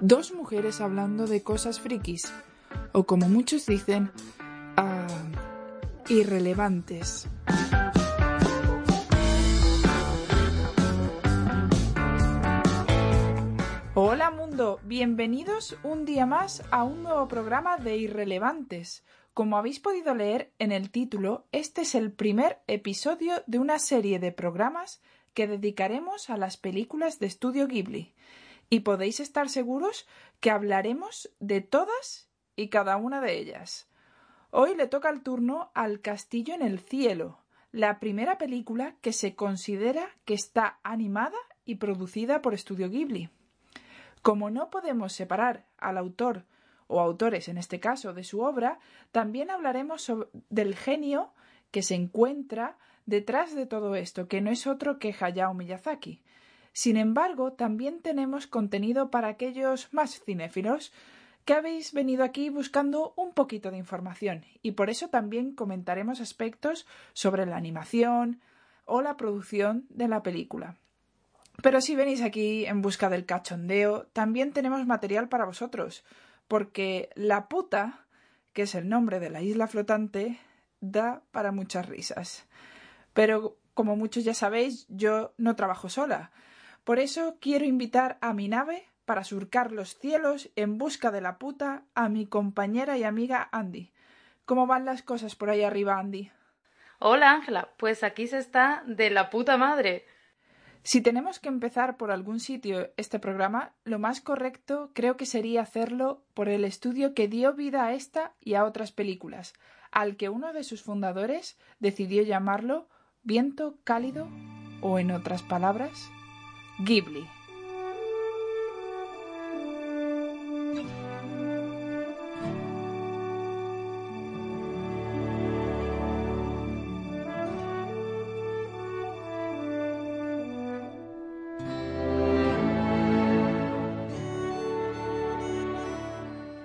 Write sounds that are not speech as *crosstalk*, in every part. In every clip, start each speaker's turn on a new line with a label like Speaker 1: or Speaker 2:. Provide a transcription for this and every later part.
Speaker 1: Dos mujeres hablando de cosas frikis, o como muchos dicen, ah, irrelevantes. Hola mundo, bienvenidos un día más a un nuevo programa de Irrelevantes. Como habéis podido leer en el título, este es el primer episodio de una serie de programas que dedicaremos a las películas de estudio Ghibli. Y podéis estar seguros que hablaremos de todas y cada una de ellas. Hoy le toca el turno al Castillo en el Cielo, la primera película que se considera que está animada y producida por Estudio Ghibli. Como no podemos separar al autor o autores en este caso de su obra, también hablaremos del genio que se encuentra detrás de todo esto, que no es otro que Hayao Miyazaki. Sin embargo, también tenemos contenido para aquellos más cinéfilos que habéis venido aquí buscando un poquito de información y por eso también comentaremos aspectos sobre la animación o la producción de la película. Pero si venís aquí en busca del cachondeo, también tenemos material para vosotros, porque la puta, que es el nombre de la isla flotante, da para muchas risas. Pero como muchos ya sabéis, yo no trabajo sola. Por eso quiero invitar a mi nave para surcar los cielos en busca de la puta a mi compañera y amiga Andy. ¿Cómo van las cosas por ahí arriba, Andy?
Speaker 2: Hola, Ángela. Pues aquí se está de la puta madre.
Speaker 1: Si tenemos que empezar por algún sitio este programa, lo más correcto creo que sería hacerlo por el estudio que dio vida a esta y a otras películas, al que uno de sus fundadores decidió llamarlo Viento Cálido o, en otras palabras, Ghibli.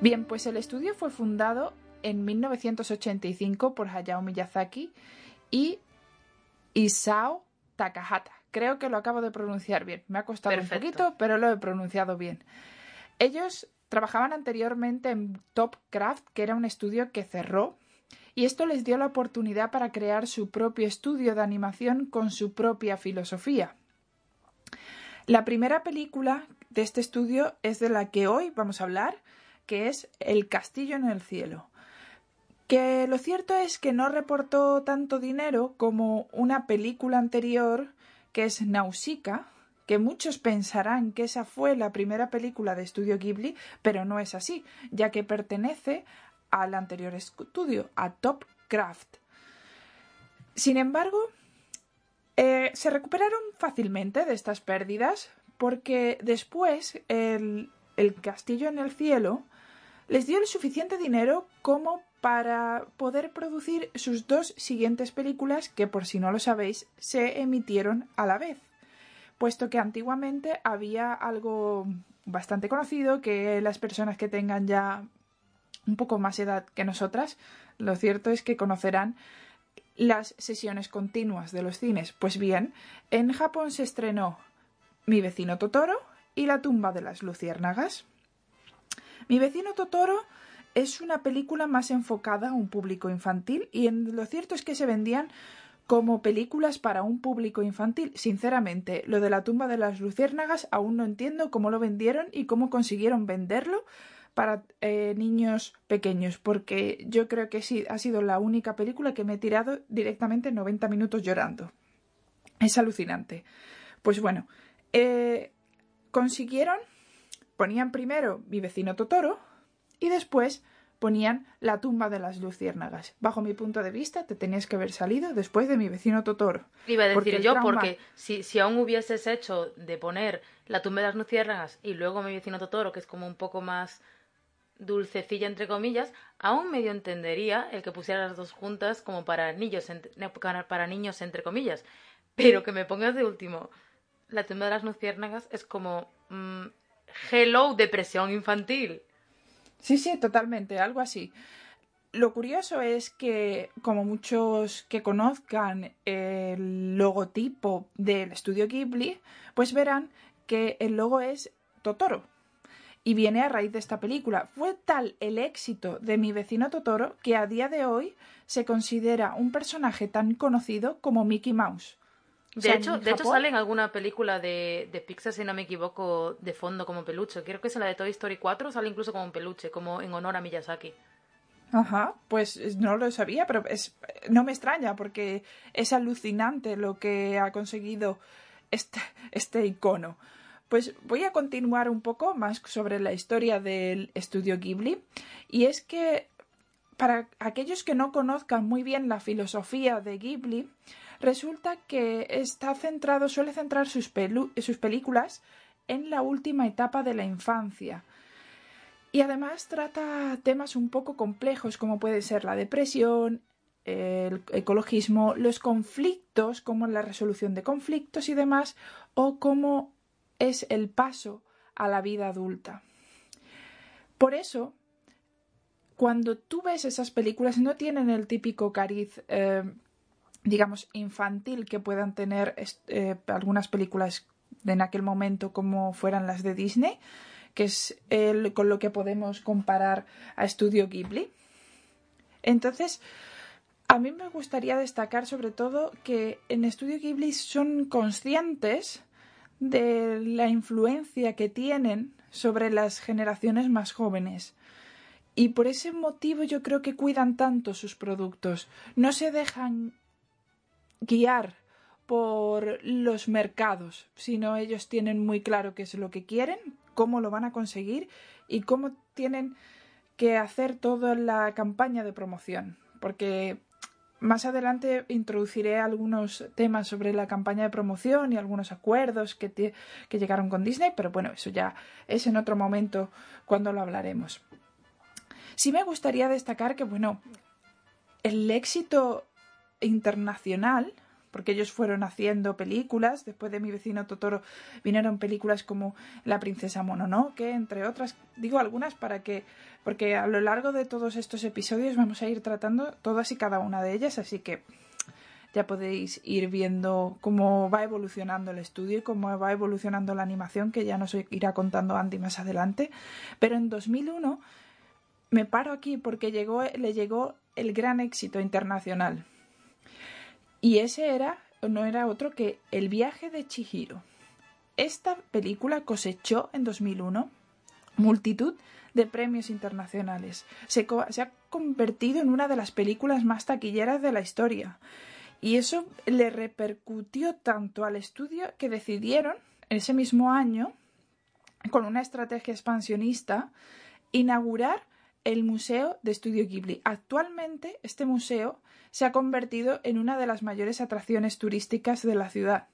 Speaker 1: Bien, pues el estudio fue fundado en 1985 por Hayao Miyazaki y Isao Takahata. Creo que lo acabo de pronunciar bien. Me ha costado un poquito, pero lo he pronunciado bien. Ellos trabajaban anteriormente en Topcraft, que era un estudio que cerró, y esto les dio la oportunidad para crear su propio estudio de animación con su propia filosofía. La primera película de este estudio es de la que hoy vamos a hablar, que es El castillo en el cielo. Que lo cierto es que no reportó tanto dinero como una película anterior que es Nausicaa, que muchos pensarán que esa fue la primera película de estudio Ghibli, pero no es así, ya que pertenece al anterior estudio, a Top Craft. Sin embargo, eh, se recuperaron fácilmente de estas pérdidas porque después el, el castillo en el cielo les dio el suficiente dinero como para poder producir sus dos siguientes películas que, por si no lo sabéis, se emitieron a la vez, puesto que antiguamente había algo bastante conocido que las personas que tengan ya un poco más edad que nosotras, lo cierto es que conocerán las sesiones continuas de los cines. Pues bien, en Japón se estrenó Mi vecino Totoro y La tumba de las luciérnagas. Mi vecino Totoro es una película más enfocada a un público infantil y lo cierto es que se vendían como películas para un público infantil. Sinceramente, lo de la tumba de las luciérnagas aún no entiendo cómo lo vendieron y cómo consiguieron venderlo para eh, niños pequeños, porque yo creo que sí, ha sido la única película que me he tirado directamente 90 minutos llorando. Es alucinante. Pues bueno, eh, consiguieron Ponían primero Mi vecino Totoro y después ponían La tumba de las luciérnagas. Bajo mi punto de vista, te tenías que haber salido después de Mi vecino Totoro.
Speaker 2: Iba a decir yo, porque si, si aún hubieses hecho de poner La tumba de las luciérnagas y luego Mi vecino Totoro, que es como un poco más dulcecilla entre comillas, aún medio entendería el que pusiera las dos juntas como para niños, para niños entre comillas. Pero que me pongas de último La tumba de las luciérnagas es como... Mm, Hello, depresión infantil.
Speaker 1: Sí, sí, totalmente, algo así. Lo curioso es que, como muchos que conozcan el logotipo del estudio Ghibli, pues verán que el logo es Totoro. y viene a raíz de esta película. Fue tal el éxito de mi vecino Totoro que a día de hoy se considera un personaje tan conocido como Mickey Mouse.
Speaker 2: De, hecho, de hecho, sale en alguna película de, de, Pixar, si no me equivoco, de fondo como peluche. Creo que es en la de Toy Story 4, sale incluso como un peluche, como en honor a Miyazaki.
Speaker 1: Ajá, pues no lo sabía, pero es, no me extraña porque es alucinante lo que ha conseguido este, *laughs* este icono. Pues voy a continuar un poco más sobre la historia del estudio Ghibli. Y es que para aquellos que no conozcan muy bien la filosofía de Ghibli, resulta que está centrado, suele centrar sus, sus películas en la última etapa de la infancia. Y además trata temas un poco complejos como puede ser la depresión, el ecologismo, los conflictos, como la resolución de conflictos y demás, o cómo es el paso a la vida adulta. Por eso, cuando tú ves esas películas, no tienen el típico cariz, eh, digamos, infantil que puedan tener eh, algunas películas en aquel momento como fueran las de Disney, que es con lo que podemos comparar a Estudio Ghibli. Entonces, a mí me gustaría destacar sobre todo que en Estudio Ghibli son conscientes de la influencia que tienen sobre las generaciones más jóvenes. Y por ese motivo yo creo que cuidan tanto sus productos. No se dejan guiar por los mercados, sino ellos tienen muy claro qué es lo que quieren, cómo lo van a conseguir y cómo tienen que hacer toda la campaña de promoción. Porque más adelante introduciré algunos temas sobre la campaña de promoción y algunos acuerdos que, que llegaron con Disney, pero bueno, eso ya es en otro momento cuando lo hablaremos. Sí me gustaría destacar que, bueno, el éxito internacional porque ellos fueron haciendo películas. Después de mi vecino Totoro vinieron películas como La princesa Mononoke, entre otras. Digo algunas para que, porque a lo largo de todos estos episodios vamos a ir tratando todas y cada una de ellas, así que ya podéis ir viendo cómo va evolucionando el estudio y cómo va evolucionando la animación, que ya nos irá contando Andy más adelante. Pero en 2001 me paro aquí porque llegó, le llegó el gran éxito internacional. Y ese era, no era otro que El viaje de Chihiro. Esta película cosechó en 2001 multitud de premios internacionales. Se, se, ha convertido en una de las películas más taquilleras de la historia. Y eso le repercutió tanto al estudio que decidieron, ese mismo año, con una estrategia expansionista, inaugurar el Museo de Estudio Ghibli. Actualmente este museo se ha convertido en una de las mayores atracciones turísticas de la ciudad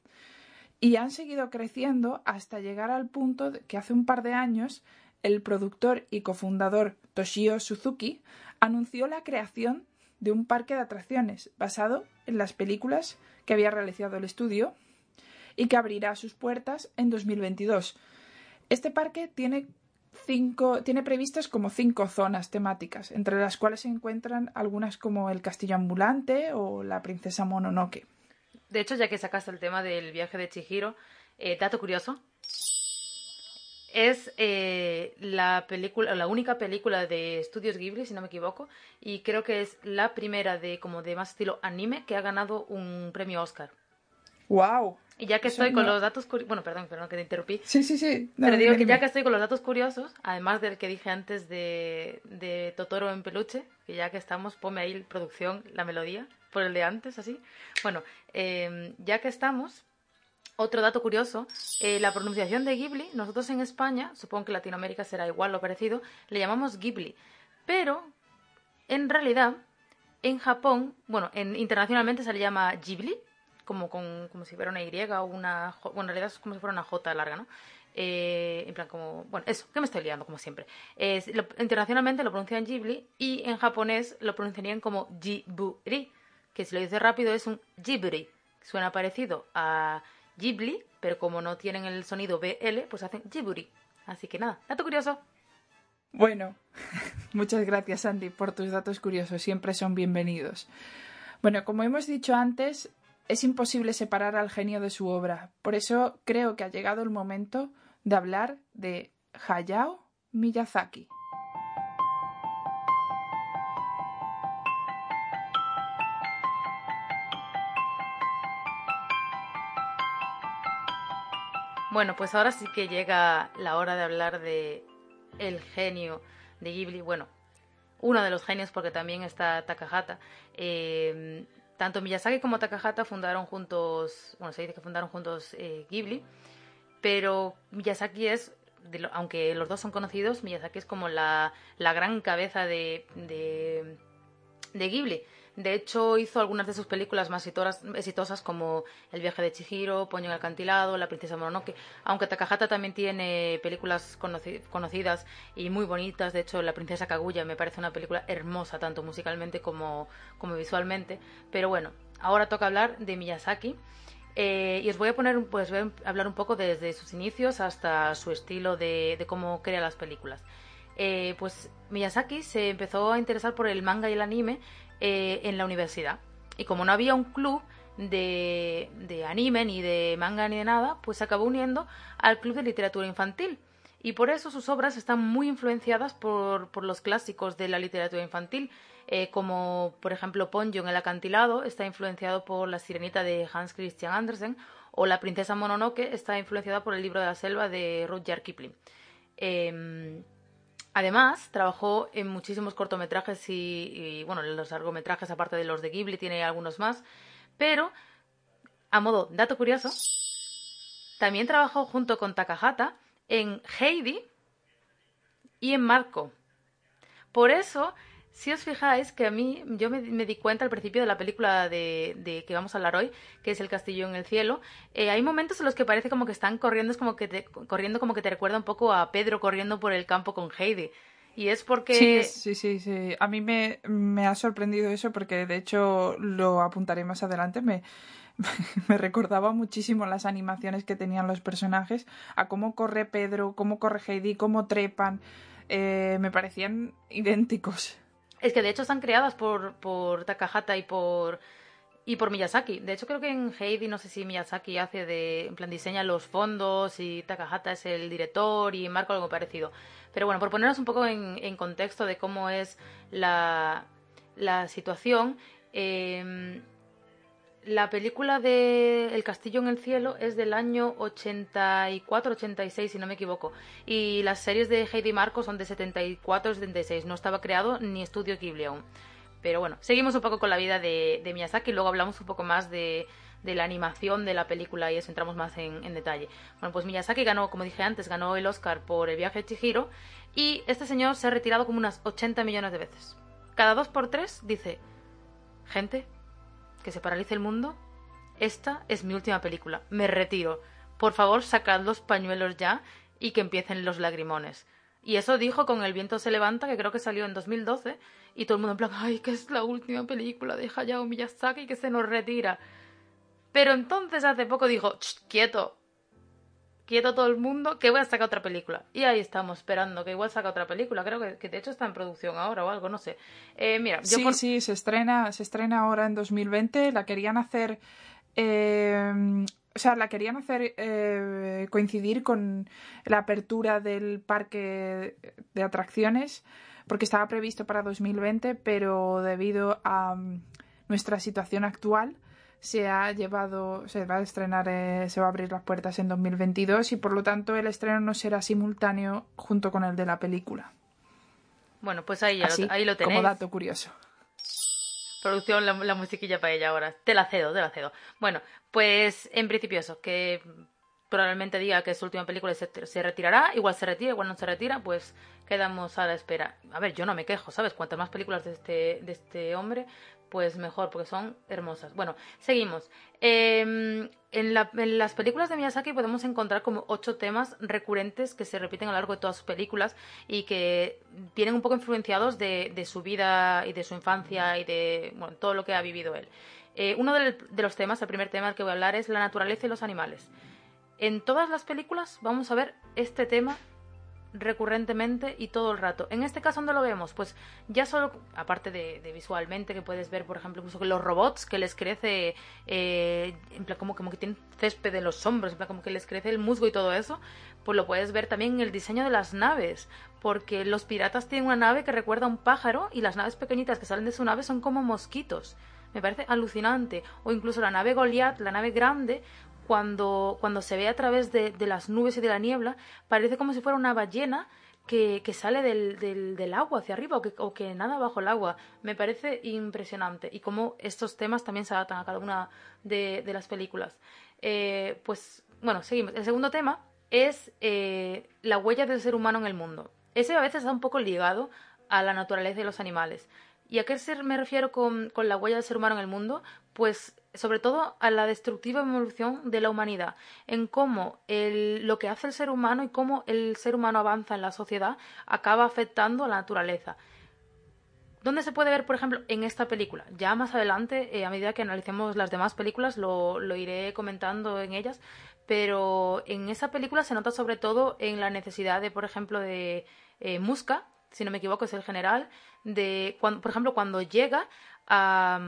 Speaker 1: y han seguido creciendo hasta llegar al punto de que hace un par de años el productor y cofundador Toshio Suzuki anunció la creación de un parque de atracciones basado en las películas que había realizado el estudio y que abrirá sus puertas en 2022. Este parque tiene cinco, tiene previstas como cinco zonas temáticas, entre las cuales se encuentran algunas como el castillo ambulante o la princesa Mononoke.
Speaker 2: De hecho, ya que sacaste el tema del viaje de Chihiro, eh, dato curioso, es eh, la película, la única película de Estudios Ghibli, si no me equivoco, y creo que es la primera de como de más estilo anime que ha ganado un premio Oscar.
Speaker 1: Wow.
Speaker 2: Y ya que estoy con los datos curiosos, bueno, perdón, perdón que te interrumpí.
Speaker 1: Sí, sí, sí.
Speaker 2: pero digo que ya que estoy con los datos curiosos, además del que dije antes de, de Totoro en peluche, que ya que estamos, ponme ahí producción, la melodía, por el de antes, así. Bueno, em, ya que estamos, otro dato curioso, eh, la pronunciación de Ghibli, nosotros en España, supongo que Latinoamérica será igual o parecido, le llamamos Ghibli. Pero, en realidad, en Japón, bueno, en, internacionalmente se le llama Ghibli, como, con, como si fuera una Y o una... Bueno, en realidad es como si fuera una J larga, ¿no? Eh, en plan como... Bueno, eso, que me estoy liando como siempre. internacionalmente lo pronuncian Ghibli y en japonés lo pronunciarían como Jiburi, que si lo dices rápido es un Ghibli. Suena parecido a Ghibli, pero como no tienen el sonido BL, pues hacen Ghibli. Así que nada, dato curioso.
Speaker 1: Bueno, *laughs* muchas gracias Andy por tus datos curiosos, siempre son bienvenidos. Bueno, como hemos dicho antes, es imposible separar al genio de su obra. Por eso creo que ha llegado el momento de hablar de Hayao Miyazaki.
Speaker 2: Bueno, pues ahora sí que llega la hora de hablar de el genio de Ghibli. Bueno, uno de los genios porque también está Takahata. Eh, tanto Miyazaki como Takahata fundaron juntos, bueno, se dice que fundaron juntos eh, Ghibli, pero Miyazaki es, aunque los dos son conocidos, Miyazaki es como la, la gran cabeza de, de, de Ghibli. De hecho, hizo algunas de sus películas más exitosas como El viaje de Chihiro, Poño en el acantilado, La princesa Mononoke, aunque Takahata también tiene películas conocidas y muy bonitas. De hecho, La princesa Kaguya me parece una película hermosa, tanto musicalmente como, como visualmente. Pero bueno, ahora toca hablar de Miyazaki. Eh, y os voy a poner, pues voy a hablar un poco desde sus inicios hasta su estilo de, cómo crea las películas. Eh, pues Miyazaki se empezó a interesar por el manga y el anime eh, en la universidad. Y como no había un club de, de anime, ni de manga, ni de nada, pues se acabó uniendo al club de literatura infantil. Y por eso sus obras están muy influenciadas por, por los clásicos de la literatura infantil, eh, como por ejemplo Ponyo en el acantilado está influenciado por La sirenita de Hans Christian Andersen, o La princesa Mononoke está influenciada por el libro de la selva de Rudyard Kipling. Em, Además, trabajó en muchísimos cortometrajes y, bueno, los largometrajes, aparte de los de Ghibli, tiene algunos más. Pero, a modo dato curioso, también trabajó junto con Takahata en Heidi y en Marco. Por eso si os fijáis que a mí, yo me, di cuenta al principio de la película de, que vamos a hablar hoy, que es El Castillo en el Cielo, eh, hay momentos en los que parece como que están corriendo, es como que te, corriendo como que te recuerda un poco a Pedro corriendo por el campo con Heidi. Y es porque...
Speaker 1: Sí, sí, sí. A mí me, me ha sorprendido eso porque de hecho lo apuntaré más adelante. Me, *laughs* me recordaba muchísimo las animaciones que tenían los personajes, a cómo corre Pedro, cómo corre Heidi, cómo trepan. Eh, me parecían idénticos.
Speaker 2: Es que de hecho están creadas por, por Takahata y por y por Miyazaki. De hecho, creo que en Heidi, no sé si Miyazaki hace de, en plan, diseña los fondos y Takahata es el director y Marco algo parecido. Pero bueno, por ponernos un poco en, en contexto de cómo es la, la situación, eh, la película de El castillo en el cielo es del año 84-86, si no me equivoco. Y las series de Heidi Marco son de 74-76. No estaba creado ni estudio Ghibli aún. Pero bueno, seguimos un poco con la vida de, Miyazaki y luego hablamos un poco más de, la animación de la película y eso entramos más en, en, detalle. Bueno, pues Miyazaki ganó, como dije antes, ganó el Oscar por El viaje de Chihiro y este señor se ha retirado como unas 80 millones de veces. Cada dos por tres dice, gente, que se paralice el mundo, esta es mi última película. Me retiro. Por favor, sacad los pañuelos ya y que empiecen los lagrimones. Y eso dijo con El viento se levanta, que creo que salió en 2012, y todo el mundo en plan, ay, que es la última película de Hayao Miyazaki que se nos retira. Pero entonces hace poco dijo, quieto, quieto todo el mundo, que voy a sacar otra película. Y ahí estamos esperando que igual saca otra película. Creo que, de hecho está en producción ahora o algo, no sé. Eh, mira,
Speaker 1: sí, sí, se estrena, se estrena ahora en 2020. La querían hacer. Eh, o sea, la querían hacer eh, coincidir con la apertura del parque de atracciones, porque estaba previsto para 2020, pero debido a mm, nuestra situación actual, se ha llevado, se va a estrenar, eh, se va a abrir las puertas en 2022 y por lo tanto el estreno no será simultáneo junto con el de la película.
Speaker 2: Bueno, pues ahí, lo, ahí lo tenéis.
Speaker 1: Como dato curioso.
Speaker 2: Producción, la, musiquilla para ella ahora. Te la cedo, te la cedo. Bueno, pues en principio eso, que probablemente diga que su última película se, se, retirará, igual se retira, igual no se retira, pues quedamos a la espera. A ver, yo no me quejo, ¿sabes? Cuantas más películas de este, de este hombre, pues mejor, porque son hermosas. Bueno, seguimos. Em, en, las películas de Miyazaki podemos encontrar como ocho temas recurrentes que se repiten a lo largo de todas sus películas y que vienen un poco influenciados de, su vida y de su infancia y de todo lo que ha vivido él. Eh, uno de, los temas, el primer tema del que voy a hablar es la naturaleza y los animales. En todas las películas vamos a ver este tema recurrentemente y todo el rato. En este caso, ¿dónde lo vemos? Pues ya solo, aparte de, visualmente, que puedes ver, por ejemplo, incluso que los robots que les crece, eh, en plan, como, como que tienen césped en los hombros, en plan, como que les crece el musgo y todo eso, pues lo puedes ver también en el diseño de las naves, porque los piratas tienen una nave que recuerda a un pájaro y las naves pequeñitas que salen de su nave son como mosquitos. Me parece alucinante. O incluso la nave Goliath, la nave grande, cuando, cuando se ve a través de, las nubes y de la niebla, parece como si fuera una ballena que, sale del, del, agua hacia arriba o que, o que, nada bajo el agua. Me parece impresionante. Y cómo estos temas también se adaptan a cada una de, las películas. Eh, pues bueno, seguimos. El segundo tema es eh, la huella del ser humano en el mundo. Ese a veces está un poco ligado a la naturaleza y los animales. ¿Y a qué me refiero con, con, la huella del ser humano en el mundo? Pues sobre todo a la destructiva evolución de la humanidad, en cómo lo que hace el ser humano y cómo el ser humano avanza en la sociedad acaba afectando a la naturaleza. ¿Dónde se puede ver, por ejemplo, en esta película? Ya más adelante, eh, a medida que analicemos las demás películas, lo, iré comentando en ellas, pero en esa película se nota sobre todo en la necesidad de, por ejemplo, de eh, Musca, si no me equivoco, es el general, de, cuando, por ejemplo, cuando llega a,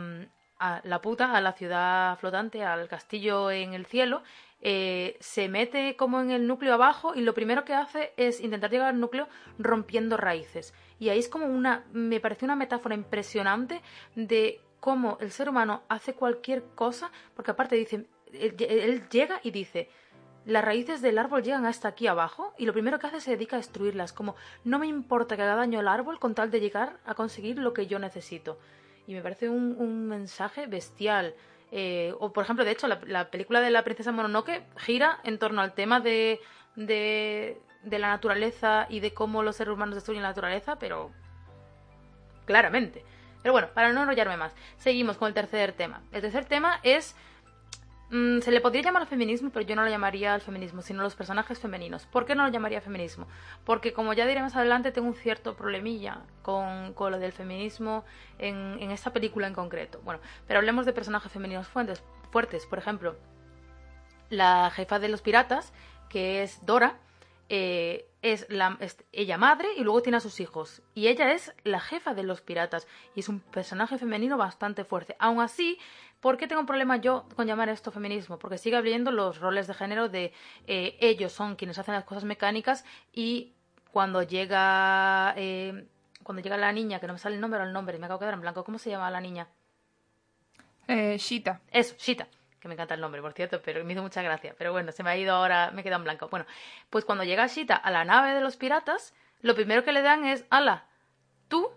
Speaker 2: a la puta, a la ciudad flotante, al castillo en el cielo, eh, se mete como en el núcleo abajo y lo primero que hace es intentar llegar al núcleo rompiendo raíces. Y ahí es como una, me parece una metáfora impresionante de cómo el ser humano hace cualquier cosa, porque aparte dice, él, llega y dice, las raíces del árbol llegan hasta aquí abajo y lo primero que hace se dedica a destruirlas, como no me importa que haga daño al árbol con tal de llegar a conseguir lo que yo necesito y me parece un, mensaje bestial. Eh, o, por ejemplo, de hecho, la, película de la princesa Mononoke gira en torno al tema de, de, de, la naturaleza y de cómo los seres humanos destruyen la naturaleza, pero claramente. Pero bueno, para no enrollarme más, seguimos con el tercer tema. El tercer tema es Mm, se le podría llamar feminismo, pero yo no lo llamaría al feminismo, sino los personajes femeninos. ¿Por qué no lo llamaría feminismo? Porque, como ya diré más adelante, tengo un cierto problemilla con, con lo del feminismo en, en, esta película en concreto. Bueno, pero hablemos de personajes femeninos fuertes. fuertes. Por ejemplo, la jefa de los piratas, que es Dora, eh, es, la, ella madre y luego tiene a sus hijos. Y ella es la jefa de los piratas y es un personaje femenino bastante fuerte. Aún así, ¿por qué tengo un problema yo con llamar esto feminismo? Porque sigue habiendo los roles de género de eh, ellos son quienes hacen las cosas mecánicas y cuando llega eh, cuando llega la niña, que no me sale el nombre o el nombre, me acabo de quedar en blanco, ¿cómo se llama la niña?
Speaker 1: Eh, Shita.
Speaker 2: Eso, Shita que me encanta el nombre, por cierto, pero me hizo mucha gracia. Pero bueno, se me ha ido ahora, me queda en blanco. Bueno, pues cuando llega Shita a la nave de los piratas, lo primero que le dan es, ala, tú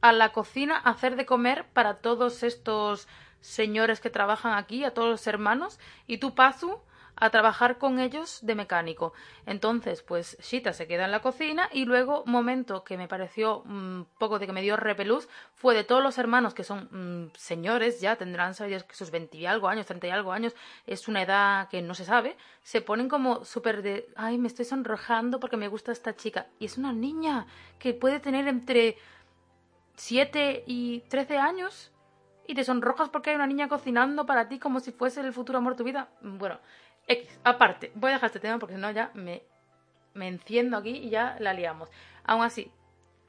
Speaker 2: a la cocina hacer de comer para todos estos señores que trabajan aquí, a todos los hermanos, y tú, Pazu, a trabajar con ellos de mecánico. Entonces, pues Shita se queda en la cocina y luego, momento que me pareció un mm, poco de que me dio repelús, fue de todos los hermanos que son mm, señores, ya tendrán sus 20 y algo años, 30 y algo años, es una edad que no se sabe, se ponen como súper de, ay, me estoy sonrojando porque me gusta esta chica. Y es una niña que puede tener entre 7 y 13 años y te sonrojas porque hay una niña cocinando para ti como si fuese el futuro amor de tu vida. Bueno, X, aparte, voy a dejar este tema porque si no ya me, me enciendo aquí y ya la liamos. Aún así,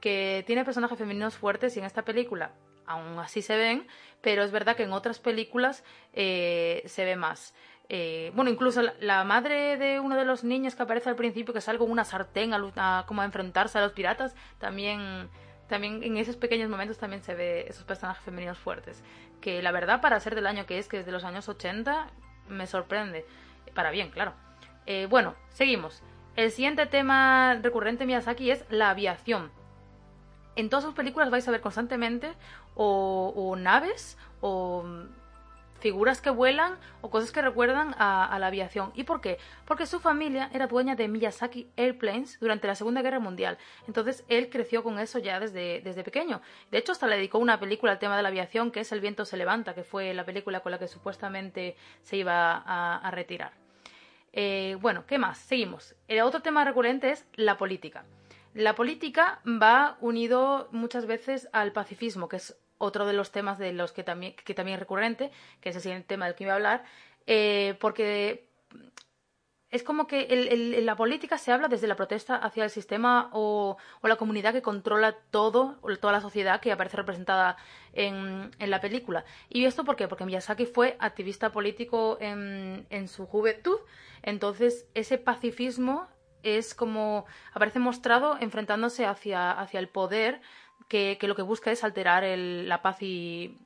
Speaker 2: que tiene personajes femeninos fuertes y en esta película aún así se ven, pero es verdad que en otras películas eh, se ve más. Eh, bueno, incluso la, madre de uno de los niños que aparece al principio, que sale con una sartén a, como a enfrentarse a los piratas, también, también en esos pequeños momentos también se ve esos personajes femeninos fuertes. Que la verdad, para ser del año que es, que es de los años 80, me sorprende para bien, claro. Eh, bueno, seguimos. El siguiente tema recurrente de Miyazaki es la aviación. En todas sus películas vais a ver constantemente o, naves o figuras que vuelan o cosas que recuerdan a, la aviación. ¿Y por qué? Porque su familia era dueña de Miyazaki Airplanes durante la Segunda Guerra Mundial. Entonces él creció con eso ya desde, desde pequeño. De hecho, hasta le dedicó una película al tema de la aviación, que es El viento se levanta, que fue la película con la que supuestamente se iba a retirar. Eh, bueno, ¿qué más? Seguimos. El otro tema recurrente es la política. La política va unido muchas veces al pacifismo, que es otro de los temas de los que también, que también es recurrente, que es el siguiente tema del que iba a hablar, eh, porque es como que en la política se habla desde la protesta hacia el sistema o, la comunidad que controla todo, toda la sociedad que aparece representada en, la película. ¿Y esto por qué? Porque Miyazaki fue activista político en, su juventud, entonces ese pacifismo es como aparece mostrado enfrentándose hacia, hacia el poder que, lo que busca es alterar la paz y,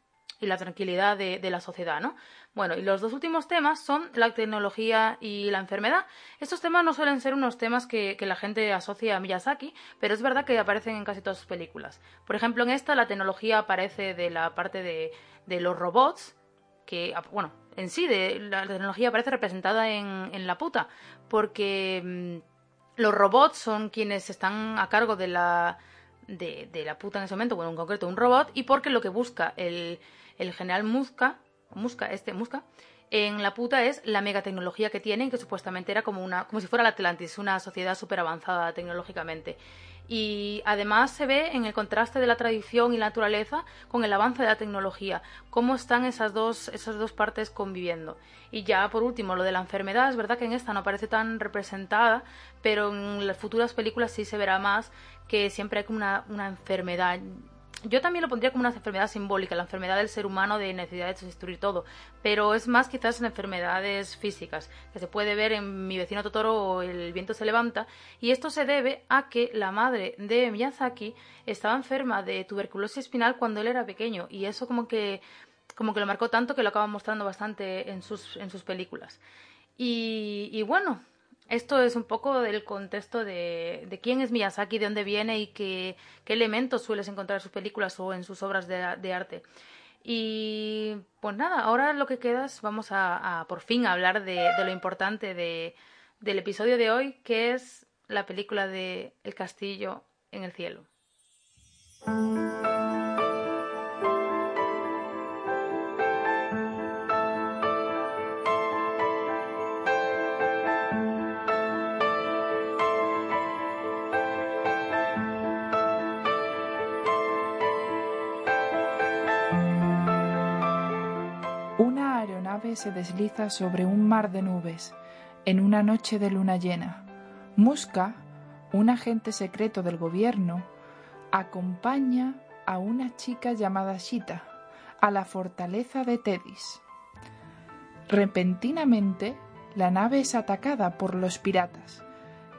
Speaker 2: la tranquilidad de, la sociedad, ¿no? Bueno, y los dos últimos temas son la tecnología y la enfermedad. Estos temas no suelen ser unos temas que, la gente asocia a Miyazaki, pero es verdad que aparecen en casi todas sus películas. Por ejemplo, en esta la tecnología aparece de la parte de, los robots, que, bueno, en sí, la tecnología aparece representada en, la puta, porque mm, los robots son quienes están a cargo de la, de, la puta en ese momento, bueno, en concreto un robot, y porque lo que busca el, el general Muska Musca, este Musca, en la puta es la megatecnología que tienen, que supuestamente era como una, como si fuera la Atlantis, una sociedad súper avanzada tecnológicamente. Y además se ve en el contraste de la tradición y la naturaleza con el avance de la tecnología, cómo están esas dos, esas dos partes conviviendo. Y ya por último, lo de la enfermedad, es verdad que en esta no parece tan representada, pero en las futuras películas sí se verá más que siempre hay una, una enfermedad yo también lo pondría como una enfermedad simbólica, la enfermedad del ser humano de necesidad de destruir todo, pero es más quizás en enfermedades físicas, que se puede ver en Mi vecino Totoro o El viento se levanta, y esto se debe a que la madre de Miyazaki estaba enferma de tuberculosis espinal cuando él era pequeño, y eso como que como que lo marcó tanto que lo acaba mostrando bastante en sus, en sus películas. Y, y bueno, esto es un poco del contexto de, de, quién es Miyazaki, de dónde viene y qué, qué elementos sueles encontrar en sus películas o en sus obras de, arte. Y pues nada, ahora lo que queda es, vamos a, a por fin hablar de, lo importante de, del episodio de hoy, que es la película de El castillo en el cielo.
Speaker 1: Se desliza sobre un mar de nubes en una noche de luna llena. Muska, un agente secreto del gobierno, acompaña a una chica llamada Shita a la fortaleza de Tedis. Repentinamente, la nave es atacada por los piratas,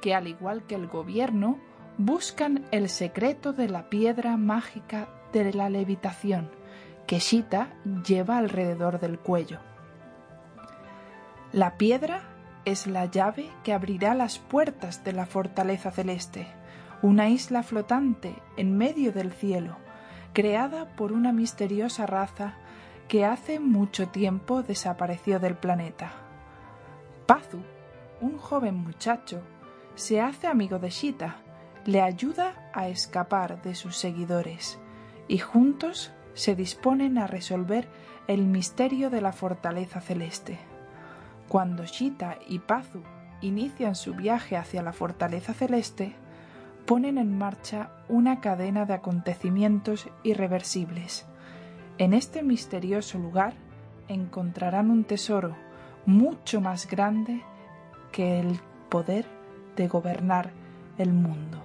Speaker 1: que al igual que el gobierno, buscan el secreto de la piedra mágica de la levitación que Shita lleva alrededor del cuello. La piedra es la llave que abrirá las puertas de la fortaleza celeste, una isla flotante en medio del cielo, creada por una misteriosa raza que hace mucho tiempo desapareció del planeta. Pazu, un joven muchacho, se hace amigo de Shita, le ayuda a escapar de sus seguidores y juntos se disponen a resolver el misterio de la fortaleza celeste. Cuando Shita y Pazu inician su viaje hacia la fortaleza celeste, ponen en marcha una cadena de acontecimientos irreversibles. En este misterioso lugar encontrarán un tesoro mucho más grande que el poder de gobernar el mundo.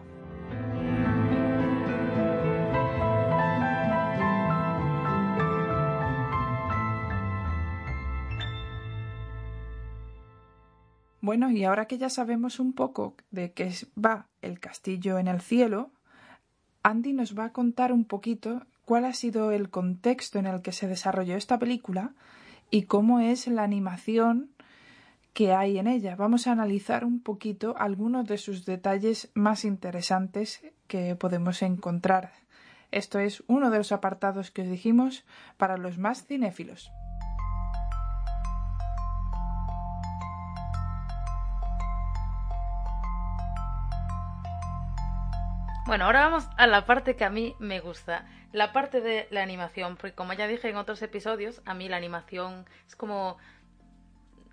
Speaker 1: Bueno, y ahora que ya sabemos un poco de qué va el castillo en el cielo, Andy nos va a contar un poquito cuál ha sido el contexto en el que se desarrolló esta película y cómo es la animación que hay en ella. Vamos a analizar un poquito algunos de sus detalles más interesantes que podemos encontrar. Esto es uno de los apartados que os dijimos para los más cinéfilos.
Speaker 2: Bueno, ahora vamos a la parte que a mí me gusta, la parte de la animación, porque como ya dije en otros episodios, a mí la animación es como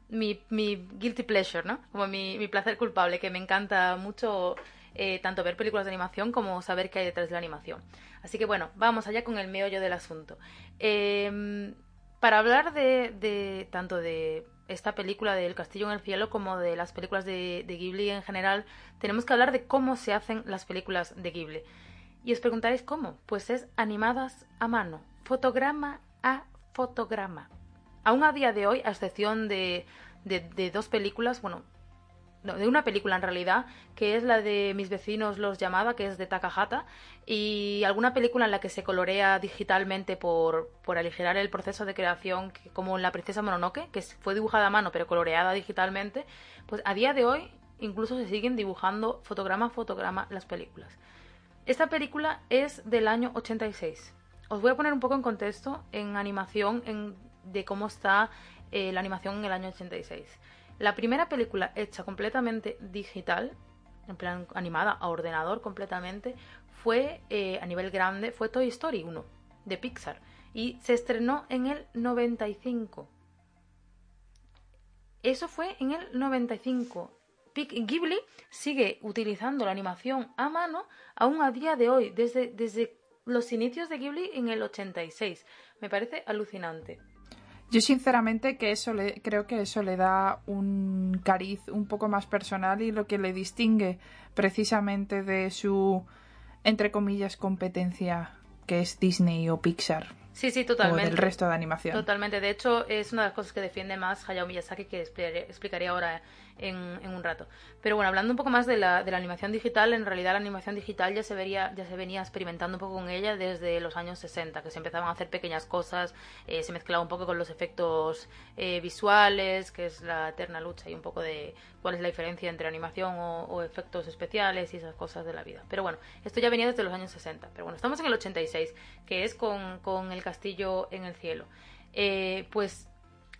Speaker 2: mi, guilty pleasure, ¿no? Como mi, placer culpable, que me encanta mucho eh, tanto ver películas de animación como saber qué hay detrás de la animación. Así que bueno, vamos allá con el meollo del asunto. Em, para hablar de tanto de esta película del Castillo en el Cielo como de las películas de, de Ghibli en general, tenemos que hablar de cómo se hacen las películas de Ghibli. Y os preguntaréis cómo. Pues es animadas a mano, fotograma a fotograma. Aún a día de hoy, a excepción de, de, dos películas, bueno, de una película en realidad, que es la de Mis vecinos los llamaba, que es de Takahata, y alguna película en la que se colorea digitalmente por, por aligerar el proceso de creación, como en La princesa Mononoke, que fue dibujada a mano pero coloreada digitalmente, pues a día de hoy incluso se siguen dibujando fotograma a fotograma las películas. Esta película es del año 86. Os voy a poner un poco en contexto en animación en, de cómo está eh, la animación en el año 86. La primera película hecha completamente digital, en plan animada a ordenador completamente, fue eh, a nivel grande, fue Toy Story 1 de Pixar y se estrenó en el 95. Eso fue en el 95. Ghibli sigue utilizando la animación a mano aún a día de hoy, desde, desde los inicios de Ghibli en el 86. Me parece alucinante.
Speaker 1: Yo sinceramente que eso le, creo que eso le da un cariz un poco más personal y lo que le distingue precisamente de su entre comillas competencia que es Disney o Pixar.
Speaker 2: Sí, sí, totalmente.
Speaker 1: O del resto de animación.
Speaker 2: Totalmente. De hecho, es una de las cosas que defiende más Hayao Miyazaki que explicaré ahora en, un rato. Pero bueno, hablando un poco más de la, animación digital, en realidad la animación digital ya se, vería, ya se venía experimentando un poco con ella desde los años 60, que se empezaban a hacer pequeñas cosas, eh, se mezclaba un poco con los efectos eh, visuales, que es la eterna lucha y un poco de cuál es la diferencia entre animación o, efectos especiales y esas cosas de la vida. Pero bueno, esto ya venía desde los años 60. Pero bueno, estamos en el 86, que es con, con el castillo en el cielo. Eh, pues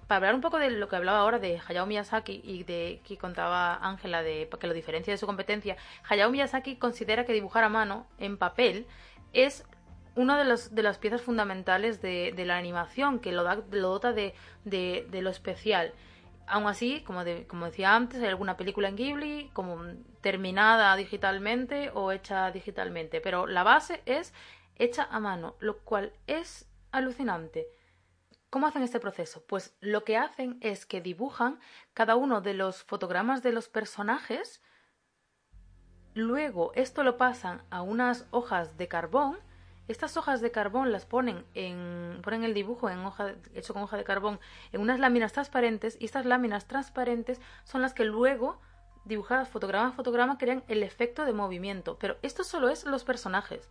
Speaker 2: para hablar un poco de lo que hablaba ahora de Hayao Miyazaki y de que contaba Ángela de que lo diferencia de su competencia, Hayao Miyazaki considera que dibujar a mano en papel es una de, de las piezas fundamentales de, la animación, que lo, da, lo dota de, de, lo especial. Aún así, como, como decía antes, hay alguna película en Ghibli como terminada digitalmente o hecha digitalmente, pero la base es hecha a mano, lo cual es alucinante. ¿Cómo hacen este proceso? Pues lo que hacen es que dibujan cada uno de los fotogramas de los personajes, luego esto lo pasan a unas hojas de carbón, estas hojas de carbón las ponen en ponen el dibujo en hoja hecho con hoja de carbón en unas láminas transparentes y estas láminas transparentes son las que luego dibujadas fotograma a fotograma crean el efecto de movimiento, pero esto solo es los personajes.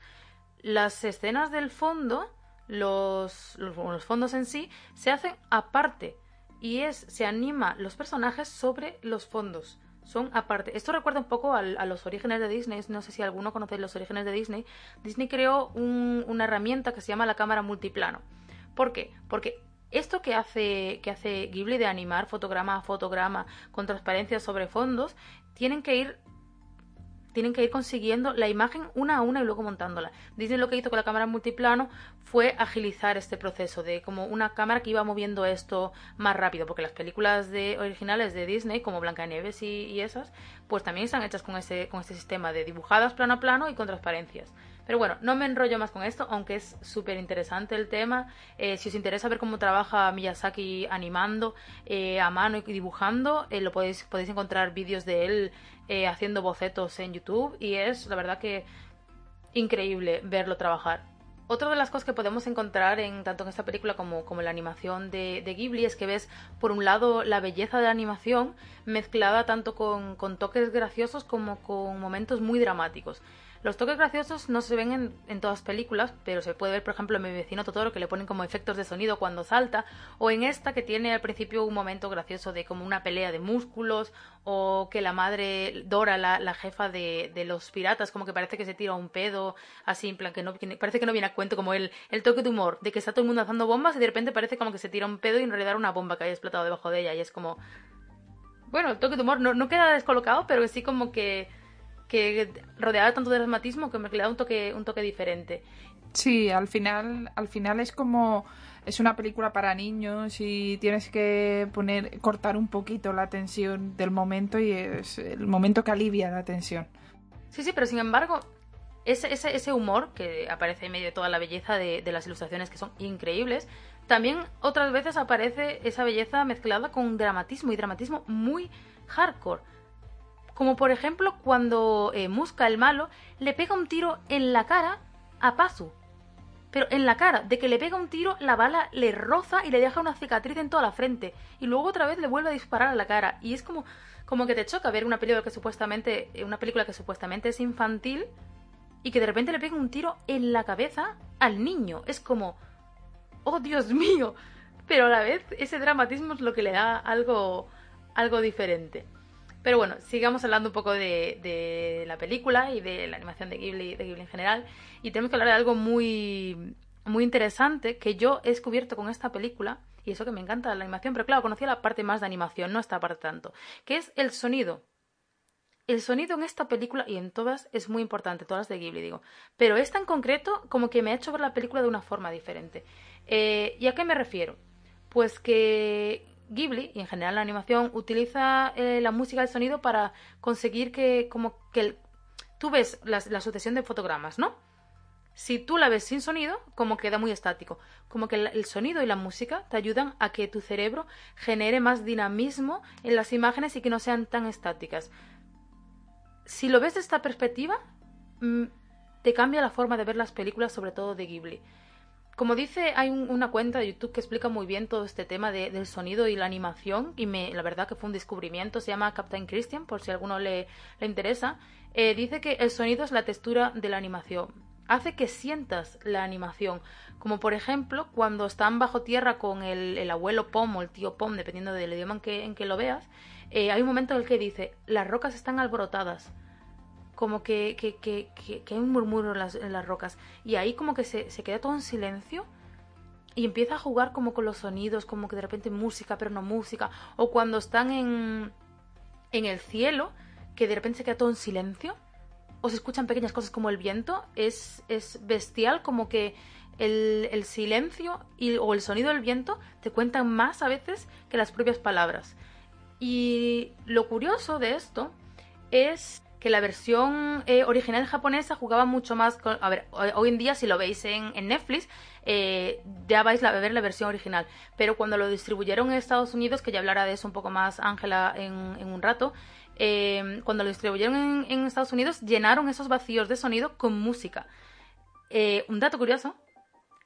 Speaker 2: Las escenas del fondo los, los, fondos en sí se hacen aparte y es se anima los personajes sobre los fondos son aparte. Esto recuerda un poco a los orígenes de Disney. No sé si alguno conoce los orígenes de Disney. Disney creó una herramienta que se llama la cámara multiplano. ¿Por qué? Porque esto que hace, que hace Ghibli de animar fotograma a fotograma con transparencia sobre fondos, tienen que ir tienen que ir consiguiendo la imagen una a una y luego montándola. Disney lo que hizo con la cámara multiplano fue agilizar este proceso de como una cámara que iba moviendo esto más rápido, porque las películas de, originales de Disney, como Blancanieves y, y esas, pues también están hechas con ese, con este sistema de dibujadas plano a plano y con transparencias. Pero bueno, no me enrollo más con esto, aunque es súper interesante el tema. Eh, si os interesa ver cómo trabaja Miyazaki animando eh, a mano y dibujando, eh, lo podéis, podéis encontrar vídeos de él haciendo bocetos en YouTube y es la verdad que increíble verlo trabajar. Otra de las cosas que podemos encontrar en tanto en esta película como, como en la animación de, de, Ghibli es que ves, por un lado, la belleza de la animación mezclada tanto con, con toques graciosos como con momentos muy dramáticos. Los toques graciosos no se ven en, en, todas películas, pero se puede ver, por ejemplo, en mi vecino Totoro, que le ponen como efectos de sonido cuando salta, o en esta que tiene al principio un momento gracioso de como una pelea de músculos, o que la madre Dora, la, jefa de, los piratas, como que parece que se tira un pedo, así en plan que no parece que no viene a cuento, como el, el toque de humor, de que está todo el mundo lanzando bombas y de repente parece como que se tira un pedo y en realidad una bomba que haya explotado debajo de ella, y es como. Bueno, el toque de humor no, no queda descolocado, pero sí como que que rodeada tanto de dramatismo que me da un toque, un toque diferente.
Speaker 1: Sí, al final, al final es como es una película para niños y tienes que poner cortar un poquito la tensión del momento y es el momento que alivia la tensión.
Speaker 2: Sí, sí, pero sin embargo, ese, ese, ese humor que aparece en medio de toda la belleza de, de las ilustraciones que son increíbles, también otras veces aparece esa belleza mezclada con dramatismo y dramatismo muy hardcore. Como por ejemplo cuando eh, Muska, el malo, le pega un tiro en la cara a Pazu. Pero en la cara, de que le pega un tiro, la bala le roza y le deja una cicatriz en toda la frente. Y luego otra vez le vuelve a disparar a la cara. Y es como, como que te choca ver una película que supuestamente, eh, una película que supuestamente es infantil y que de repente le pega un tiro en la cabeza al niño. Es como, oh Dios mío. Pero a la vez ese dramatismo es lo que le da algo, algo diferente. Pero bueno, sigamos hablando un poco de, la película y de la animación de Ghibli, de en general. Y tenemos que hablar de algo muy, muy interesante que yo he descubierto con esta película. Y eso que me encanta la animación, pero claro, conocía la parte más de animación, no esta parte tanto. Que es el sonido. El sonido en esta película y en todas es muy importante, todas de Ghibli digo. Pero esta en concreto como que me ha hecho ver la película de una forma diferente. Eh, ¿Y a qué me refiero? Pues que Ghibli y en general la animación utiliza eh, la música y el sonido para conseguir que como que tú ves la, sucesión de fotogramas, ¿no? Si tú la ves sin sonido, como queda muy estático. Como que el, sonido y la música te ayudan a que tu cerebro genere más dinamismo en las imágenes y que no sean tan estáticas. Si lo ves de esta perspectiva, mm, te cambia la forma de ver las películas, sobre todo de Ghibli. Como dice, hay una cuenta de YouTube que explica muy bien todo este tema del sonido y la animación y me, la verdad que fue un descubrimiento, se llama Captain Christian, por si a alguno le, le interesa. Eh, dice que el sonido es la textura de la animación, hace que sientas la animación, como por ejemplo cuando están bajo tierra con el, abuelo Pom o el tío Pom, dependiendo del idioma en que, en que lo veas, eh, hay un momento en el que dice, las rocas están alborotadas como que, que, que, hay un murmuro en las, rocas. Y ahí como que se, se queda todo en silencio y empieza a jugar como con los sonidos, como que de repente música, pero no música. O cuando están en, en el cielo, que de repente se queda todo en silencio. O se escuchan pequeñas cosas como el viento. Es, es bestial, como que el, el silencio o el sonido del viento te cuentan más a veces que las propias palabras. Y lo curioso de esto es que la versión eh, original japonesa jugaba mucho más con... A ver, hoy en día si lo veis en, Netflix, eh, ya vais a ver la versión original. Pero cuando lo distribuyeron en Estados Unidos, que ya hablará de eso un poco más Ángela en, un rato, eh, cuando lo distribuyeron en, Estados Unidos, llenaron esos vacíos de sonido con música. un dato curioso,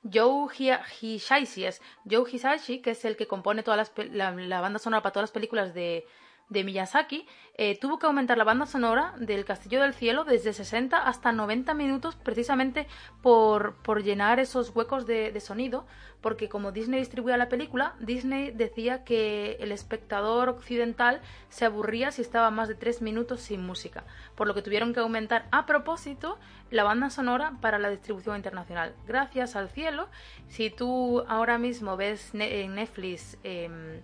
Speaker 2: Joe Hisaishi es Joe Hisaishi, que es el que compone toda la banda sonora para todas las películas de, de Miyazaki, eh, tuvo que aumentar la banda sonora del Castillo del Cielo desde 60 hasta 90 minutos precisamente por, por llenar esos huecos de, sonido, porque como Disney distribuía la película, Disney decía que el espectador occidental se aburría si estaba más de 3 minutos sin música, por lo que tuvieron que aumentar a propósito la banda sonora para la distribución internacional. Gracias al cielo, si tú ahora mismo ves en Netflix... Em,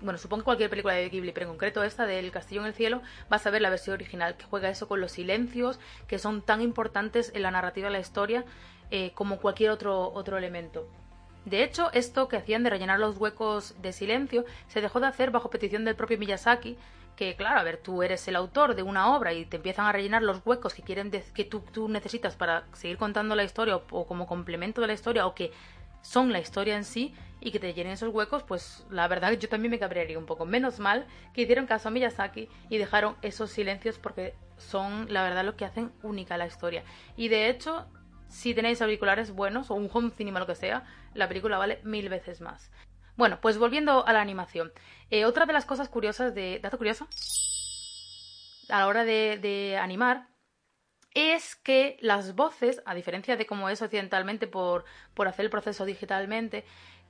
Speaker 2: bueno, supongo cualquier película de Ghibli, pero en concreto esta del Castillo en el Cielo, vas a ver la versión original, que juega eso con los silencios, que son tan importantes en la narrativa de la historia eh, como cualquier otro, otro elemento. De hecho, esto que hacían de rellenar los huecos de silencio se dejó de hacer bajo petición del propio Miyazaki, que claro, a ver, tú eres el autor de una obra y te empiezan a rellenar los huecos que quieren que tú, tú necesitas para seguir contando la historia o como complemento de la historia o que son la historia en sí y que te llenen esos huecos, pues la verdad yo también me cabrearía un poco. Menos mal que hicieron caso a Miyazaki y dejaron esos silencios porque son la verdad lo que hacen única la historia. Y de hecho, si tenéis auriculares buenos o un home cinema lo que sea, la película vale mil veces más. Bueno, pues volviendo a la animación. Eh, otra de las cosas curiosas de... ¿Dato curioso? A la hora de, de animar es que las voces, a diferencia de cómo es occidentalmente por, por hacer el proceso digitalmente,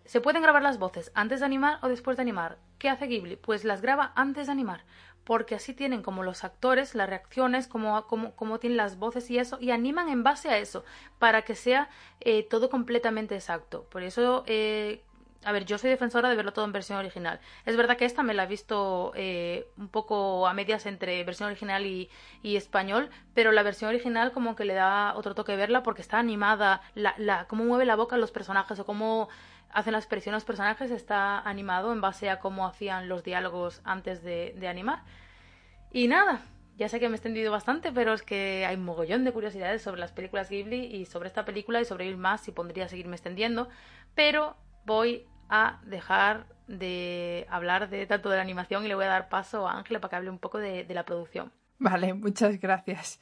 Speaker 2: se pueden grabar las voces antes de animar o después de animar. ¿Qué hace Ghibli? Pues las graba antes de animar, porque así tienen como los actores las reacciones, como, como, tienen las voces y eso, y animan en base a eso, para que sea eh, todo completamente exacto. Por eso eh, a ver, yo soy defensora de verlo todo en versión original. Es verdad que esta me la he visto eh, un poco a medias entre versión original y, español, pero la versión original como que le da otro toque verla porque está animada, la, la, cómo mueve la boca los personajes o cómo hacen la expresión los personajes está animado en base a cómo hacían los diálogos antes de, animar. Y nada, ya sé que me he extendido bastante, pero es que hay un mogollón de curiosidades sobre las películas Ghibli y sobre esta película y sobre ir más y pondría seguirme extendiendo. Pero voy a dejar de hablar de tanto de la animación y le voy a dar paso a Ángela para que hable un poco de, de la producción.
Speaker 1: Vale, muchas gracias.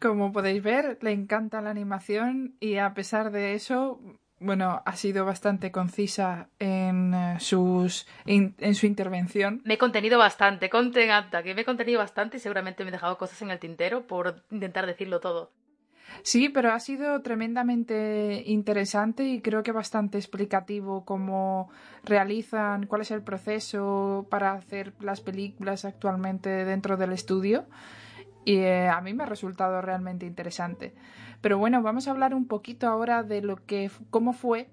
Speaker 1: Como podéis ver, le encanta la animación y a pesar de eso, bueno, ha sido bastante concisa en, eh, sus, en su intervención.
Speaker 2: Me he contenido bastante, contenta, que me he contenido bastante y seguramente me he dejado cosas en el tintero por intentar decirlo todo.
Speaker 1: Sí, pero ha sido tremendamente interesante y creo que bastante explicativo cómo realizan, cuál es el proceso para hacer las películas actualmente dentro del estudio. Y eh, a mí me ha resultado realmente interesante. Pero bueno, vamos a hablar un poquito ahora de lo que cómo fue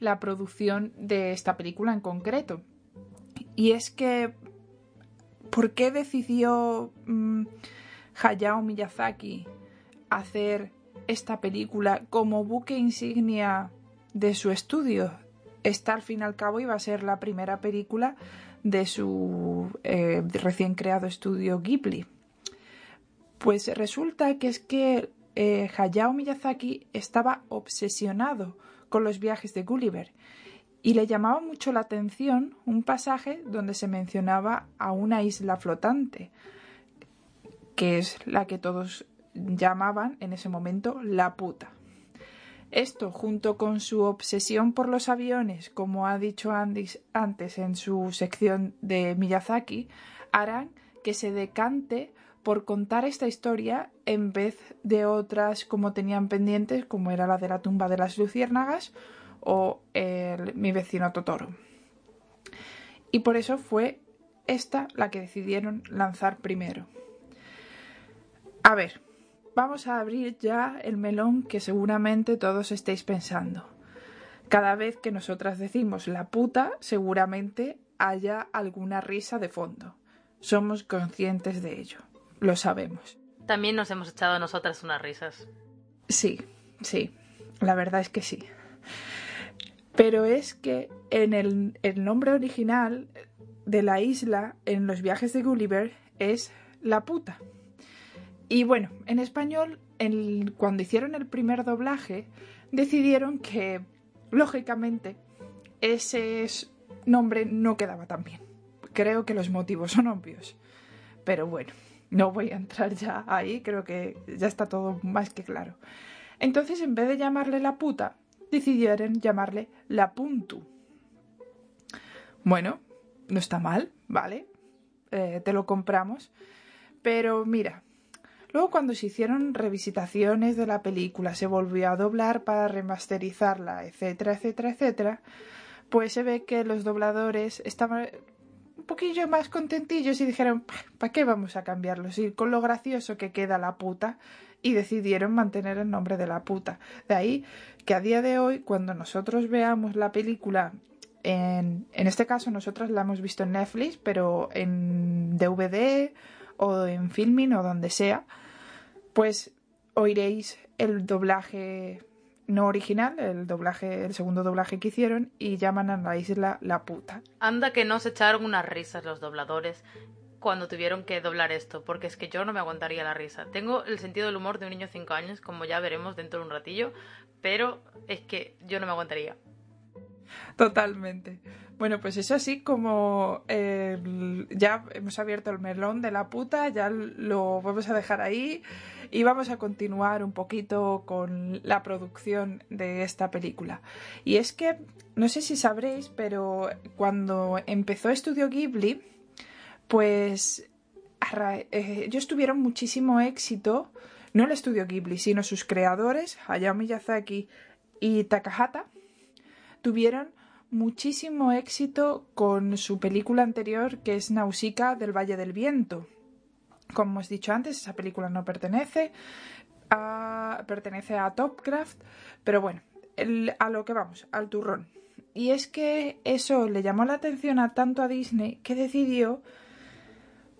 Speaker 1: la producción de esta película en concreto. Y es que ¿por qué decidió mm, Hayao Miyazaki hacer esta película como buque insignia de su estudio. Esta al fin y al cabo iba a ser la primera película de su eh, recién creado estudio Ghibli. Pues resulta que es que eh, Hayao Miyazaki estaba obsesionado con los viajes de Gulliver y le llamaba mucho la atención un pasaje donde se mencionaba a una isla flotante, que es la que todos llamaban en ese momento la puta. Esto, junto con su obsesión por los aviones, como ha dicho Andis antes en su sección de Miyazaki, harán que se decante por contar esta historia en vez de otras como tenían pendientes, como era la de la tumba de las luciérnagas o mi vecino Totoro. Y por eso fue esta la que decidieron lanzar primero. A ver, vamos a abrir ya el melón que seguramente todos estéis pensando. Cada vez que nosotras decimos la puta, seguramente haya alguna risa de fondo. Somos conscientes de ello. Lo sabemos.
Speaker 2: También nos hemos echado a nosotras unas risas.
Speaker 1: Sí, sí. La verdad es que sí. Pero es que en el, el nombre original de la isla en los viajes de Gulliver es la puta. Y bueno, en español, cuando hicieron el primer doblaje, decidieron que, lógicamente, ese nombre no quedaba tan bien. Creo que los motivos son obvios. Pero bueno, no voy a entrar ya ahí, creo que ya está todo más que claro. Entonces, en vez de llamarle la puta, decidieron llamarle la puntu. Bueno, no está mal, ¿vale? Eh, te lo compramos. Pero mira, Luego cuando se hicieron revisitaciones de la película, se volvió a doblar para remasterizarla, etcétera, etcétera, etcétera, pues se ve que los dobladores estaban un poquillo más contentillos y dijeron, ¿para qué vamos a cambiarlo? Si con lo gracioso que queda la puta y decidieron mantener el nombre de la puta. De ahí que a día de hoy, cuando nosotros veamos la película en, en este caso nosotros la hemos visto en Netflix, pero en DVD o en filming o donde sea, pues oiréis el doblaje no original, el doblaje, el segundo doblaje que hicieron y llaman a la isla la puta.
Speaker 2: Anda que no se echaron unas risas los dobladores cuando tuvieron que doblar esto, porque es que yo no me aguantaría la risa. Tengo el sentido del humor de un niño de 5 años, como ya veremos dentro de un ratillo, pero es que yo no me aguantaría.
Speaker 1: Totalmente. Bueno, pues es así como ya hemos abierto el melón de la puta, ya lo vamos a dejar ahí y vamos a continuar un poquito con la producción de esta película. Y es que, no sé si sabréis, pero cuando empezó Estudio Ghibli, pues eh, ellos tuvieron muchísimo éxito, no el Estudio Ghibli, sino sus creadores, Hayao Miyazaki y Takahata, tuvieron muchísimo éxito con su película anterior que es Nausicaa del Valle del Viento. Como hemos dicho antes, esa película no pertenece a, pertenece a Topcraft, pero bueno, a lo que vamos, al turrón. Y es que eso le llamó la atención a tanto a Disney que decidió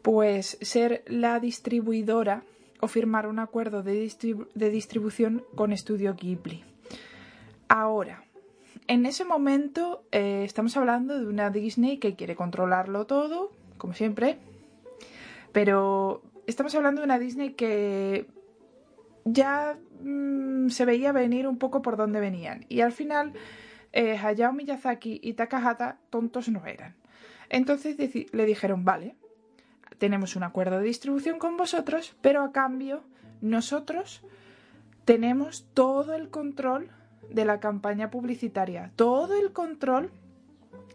Speaker 1: pues ser la distribuidora o firmar un acuerdo de, distribución con Estudio Ghibli. Ahora, en ese momento eh, estamos hablando de una Disney que quiere controlarlo todo, como siempre, pero estamos hablando de una Disney que ya mm, se veía venir un poco por dónde venían y al final eh, Hayao Miyazaki y Takahata tontos no eran. Entonces le dijeron, vale, tenemos un acuerdo de distribución con vosotros, pero a cambio nosotros tenemos todo el control de la campaña publicitaria, todo el control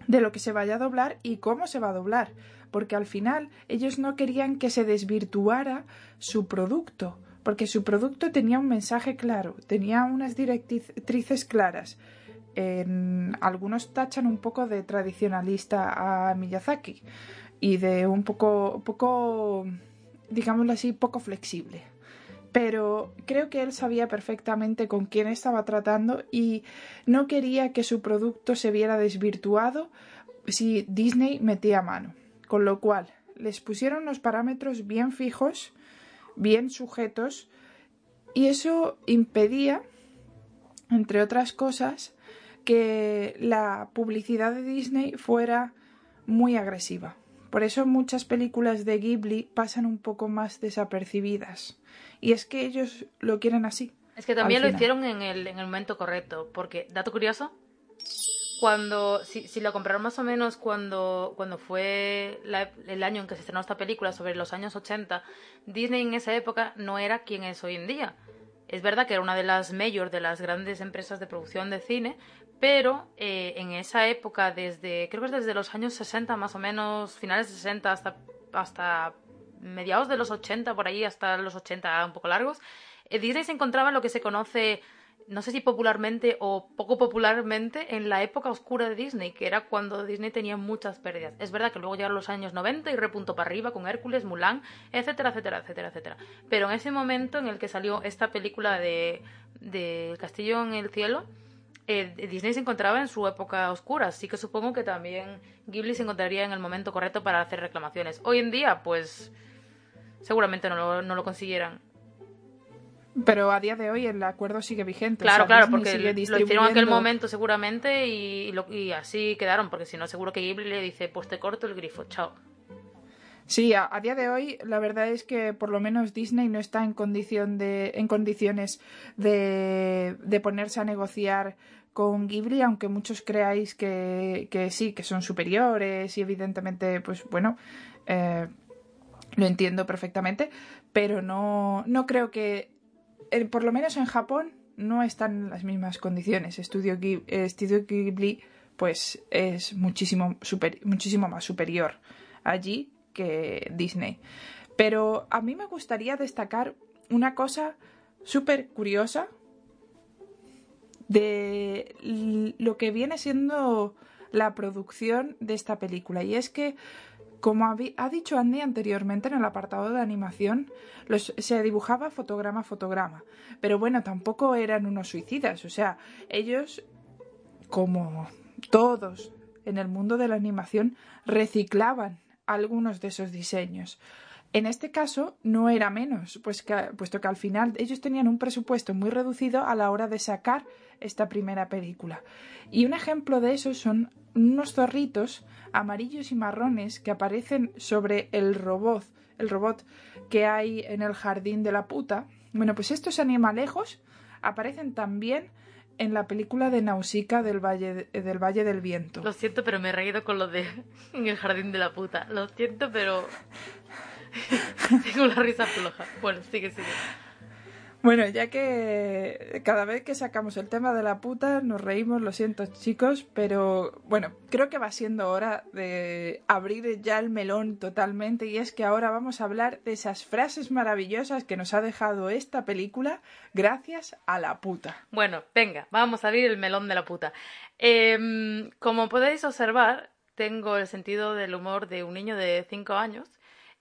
Speaker 1: de lo que se vaya a doblar y cómo se va a doblar, porque al final ellos no querían que se desvirtuara su producto, porque su producto tenía un mensaje claro, tenía unas directrices claras. En, algunos tachan un poco de tradicionalista a Miyazaki y de un poco, poco, digámoslo así, poco flexible pero creo que él sabía perfectamente con quién estaba tratando y no quería que su producto se viera desvirtuado si Disney metía mano. Con lo cual, les pusieron los parámetros bien fijos, bien sujetos, y eso impedía, entre otras cosas, que la publicidad de Disney fuera muy agresiva. Por eso muchas películas de Ghibli pasan un poco más desapercibidas. Y es que ellos lo quieren así.
Speaker 2: Es que también lo hicieron en el, en el momento correcto, porque, dato curioso, cuando, si, si lo compraron más o menos cuando, cuando fue el año en que se estrenó esta película, sobre los años 80, Disney en esa época no era quien es hoy en día. Es verdad que era una de las mayores, de las grandes empresas de producción de cine, pero eh, en esa época, desde creo que es desde los años 60 más o menos, finales de 60 hasta, hasta mediados de los 80, por ahí hasta los 80 un poco largos, eh, Disney se encontraba en lo que se conoce, no sé si popularmente o poco popularmente, en la época oscura de Disney, que era cuando Disney tenía muchas pérdidas. Es verdad que luego llegaron los años 90 y repuntó para arriba con Hércules, Mulan, etcétera, etcétera, etcétera, etcétera. Pero en ese momento en el que salió esta película de, de Castillo en el Cielo, eh, Disney se encontraba en su época oscura, así que supongo que también Ghibli se encontraría en el momento correcto para hacer reclamaciones. Hoy en día, pues seguramente no lo, no lo consiguieran.
Speaker 1: Pero a día de hoy el acuerdo sigue vigente.
Speaker 2: Claro, claro, porque lo hicieron en aquel momento seguramente y, y, así quedaron, porque si no seguro que Ghibli le dice, pues te corto el grifo, chao.
Speaker 1: Sí, a, día de hoy la verdad es que por lo menos Disney no está en, condición de, en condiciones de, de ponerse a negociar con Ghibli, aunque muchos creáis que, que sí, que son superiores y evidentemente, pues bueno, eh, lo entiendo perfectamente, pero no, no creo que, por lo menos en Japón, no están en las mismas condiciones. Estudio, Ghibli, pues es muchísimo, muchísimo más superior allí que Disney. Pero a mí me gustaría destacar una cosa súper curiosa de lo que viene siendo la producción de esta película. Y es que como ha dicho Andy anteriormente en el apartado de animación, se dibujaba fotograma a fotograma. Pero bueno, tampoco eran unos suicidas. O sea, ellos, como todos en el mundo de la animación, reciclaban algunos de esos diseños. En este caso no era menos, pues puesto que al final ellos tenían un presupuesto muy reducido a la hora de sacar esta primera película. Y un ejemplo de eso son unos zorritos amarillos y marrones que aparecen sobre el robot, el robot que hay en el jardín de la puta. Bueno, pues estos animalejos aparecen también en la película de Nausicaa del Valle, del Valle del Viento.
Speaker 2: Lo siento, pero me he reído con lo de *laughs* en el jardín de la puta. Lo siento, pero *laughs* tengo la risa floja. Bueno, sigue, sigue.
Speaker 1: Bueno, ya que cada vez que sacamos el tema de la puta nos reímos, lo siento chicos, pero bueno, creo que va siendo hora de abrir ya el melón totalmente y es que ahora vamos a hablar de esas frases maravillosas que nos ha dejado esta película gracias a la puta.
Speaker 2: Bueno, venga, vamos a abrir el melón de la puta. Em, como podéis observar, tengo el sentido del humor de un niño de 5 años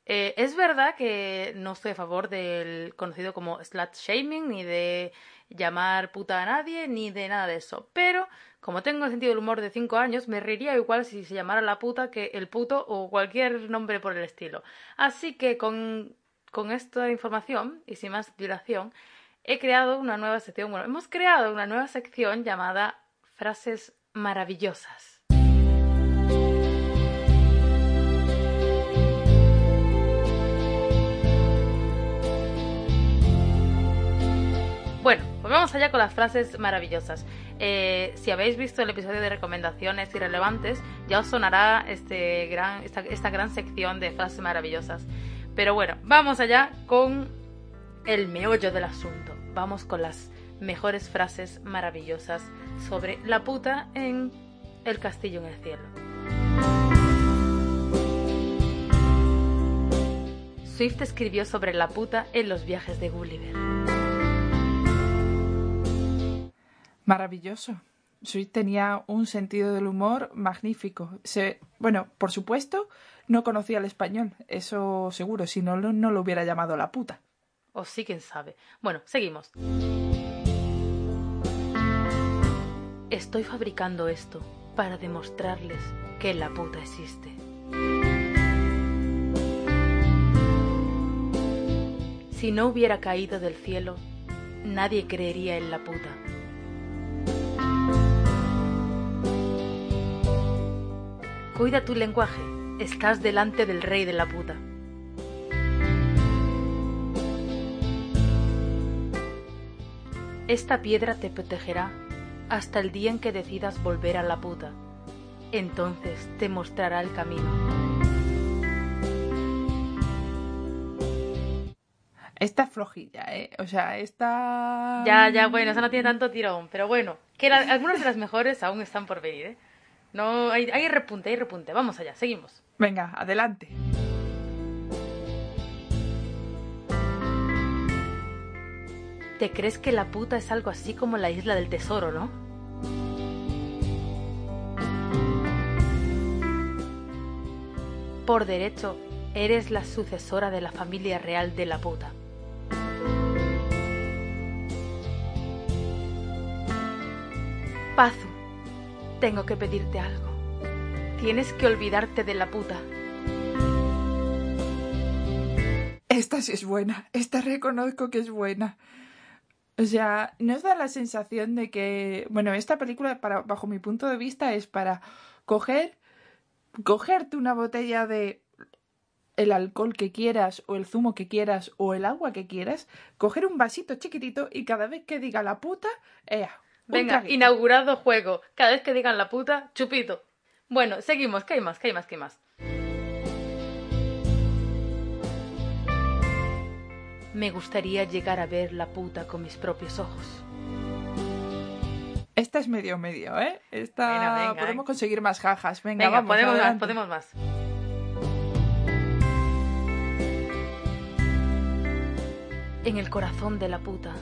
Speaker 2: eh, es verdad que no estoy a favor del conocido como slut shaming, ni de llamar puta a nadie, ni de nada de eso. Pero, como tengo el sentido del humor de 5 años, me reiría igual si se llamara la puta que el puto o cualquier nombre por el estilo. Así que con, con esta información, y sin más dilación, he creado una nueva sección. Bueno, hemos creado una nueva sección llamada Frases Maravillosas. Vamos allá con las frases maravillosas. eh, si habéis visto el episodio de recomendaciones irrelevantes, ya os sonará este gran, esta, esta gran sección de frases maravillosas. Pero bueno, vamos allá con el meollo del asunto. Vamos con las mejores frases maravillosas sobre la puta en El castillo en el cielo. Swift escribió sobre la puta en los viajes de Gulliver.
Speaker 1: Maravilloso. Swift tenía un sentido del humor magnífico. Se, bueno, por supuesto, no conocía el español, eso seguro, si no, no lo hubiera llamado la puta.
Speaker 2: O sí, quién sabe. Bueno, seguimos. Estoy fabricando esto para demostrarles que la puta existe. Si no hubiera caído del cielo, nadie creería en la puta. Cuida tu lenguaje, estás delante del rey de la puta. Esta piedra te protegerá hasta el día en que decidas volver a la puta. Entonces te mostrará el camino.
Speaker 1: Esta flojilla, ¿eh? O sea, esta...
Speaker 2: Ya, ya, bueno, esa no tiene tanto tirón, pero bueno, que algunas de las mejores aún están por venir, ¿eh? No, hay, hay repunte, hay repunte. Vamos allá, seguimos.
Speaker 1: Venga, adelante.
Speaker 2: ¿Te crees que la puta es algo así como la isla del tesoro, no? Por derecho, eres la sucesora de la familia real de la puta. Pazu, tengo que pedirte algo. Tienes que olvidarte de la puta.
Speaker 1: Esta sí es buena, esta reconozco que es buena. O sea, nos da la sensación de que, bueno, esta película, para, bajo mi punto de vista, es para coger, cogerte una botella de el alcohol que quieras o el zumo que quieras o el agua que quieras, coger un vasito chiquitito y cada vez que diga la puta, ea.
Speaker 2: Venga, inaugurado juego. Cada vez que digan la puta, chupito. Bueno, seguimos. ¿Qué hay más? ¿Qué hay más? ¿Qué hay más? Me gustaría llegar a ver la puta con mis propios ojos.
Speaker 1: Esta es medio medio, ¿eh? Esta podemos eh. conseguir más jajas. Venga, vamos,
Speaker 2: podemos más, podemos más. En el corazón de la puta,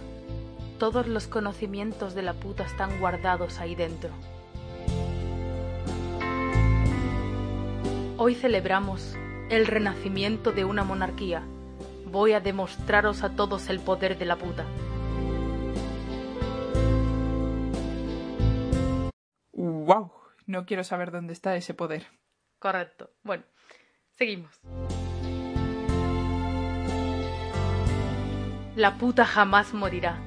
Speaker 2: todos los conocimientos de la puta están guardados ahí dentro. Hoy celebramos el renacimiento de una monarquía voy a demostraros a todos el poder de la puta.
Speaker 1: ¡Wow! No quiero saber dónde está ese poder.
Speaker 2: Correcto. Bueno, seguimos. La puta jamás morirá,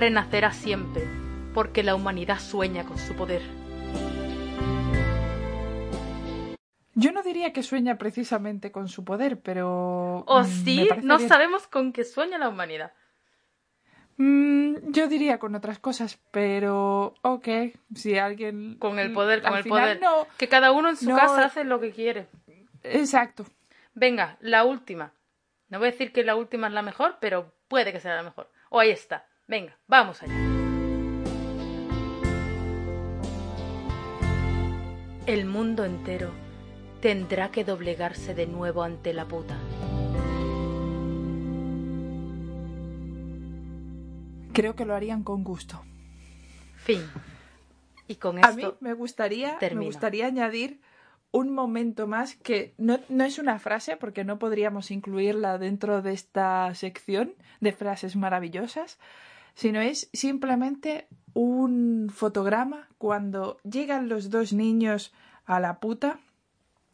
Speaker 2: renacerá siempre, porque la humanidad sueña con su poder.
Speaker 1: Yo no diría que sueña precisamente con su poder, pero...
Speaker 2: ¿O mm, sí? No sabemos con qué sueña la humanidad.
Speaker 1: Mm, yo diría con otras cosas, pero ok, si alguien...
Speaker 2: Con el poder, con el poder. No, que cada uno en su casa hace lo que quiere.
Speaker 1: Exacto.
Speaker 2: Venga, la última. No voy a decir que la última es la mejor, pero puede que sea la mejor. O ahí está. Venga, vamos allá. El mundo entero tendrá que doblegarse de nuevo ante la puta.
Speaker 1: Creo que lo harían con gusto.
Speaker 2: Fin. Y con esto
Speaker 1: A mí me gustaría, me gustaría añadir un momento más que no, no, es una frase porque no podríamos incluirla dentro de esta sección de frases maravillosas, sino es simplemente un fotograma cuando llegan los dos niños a la puta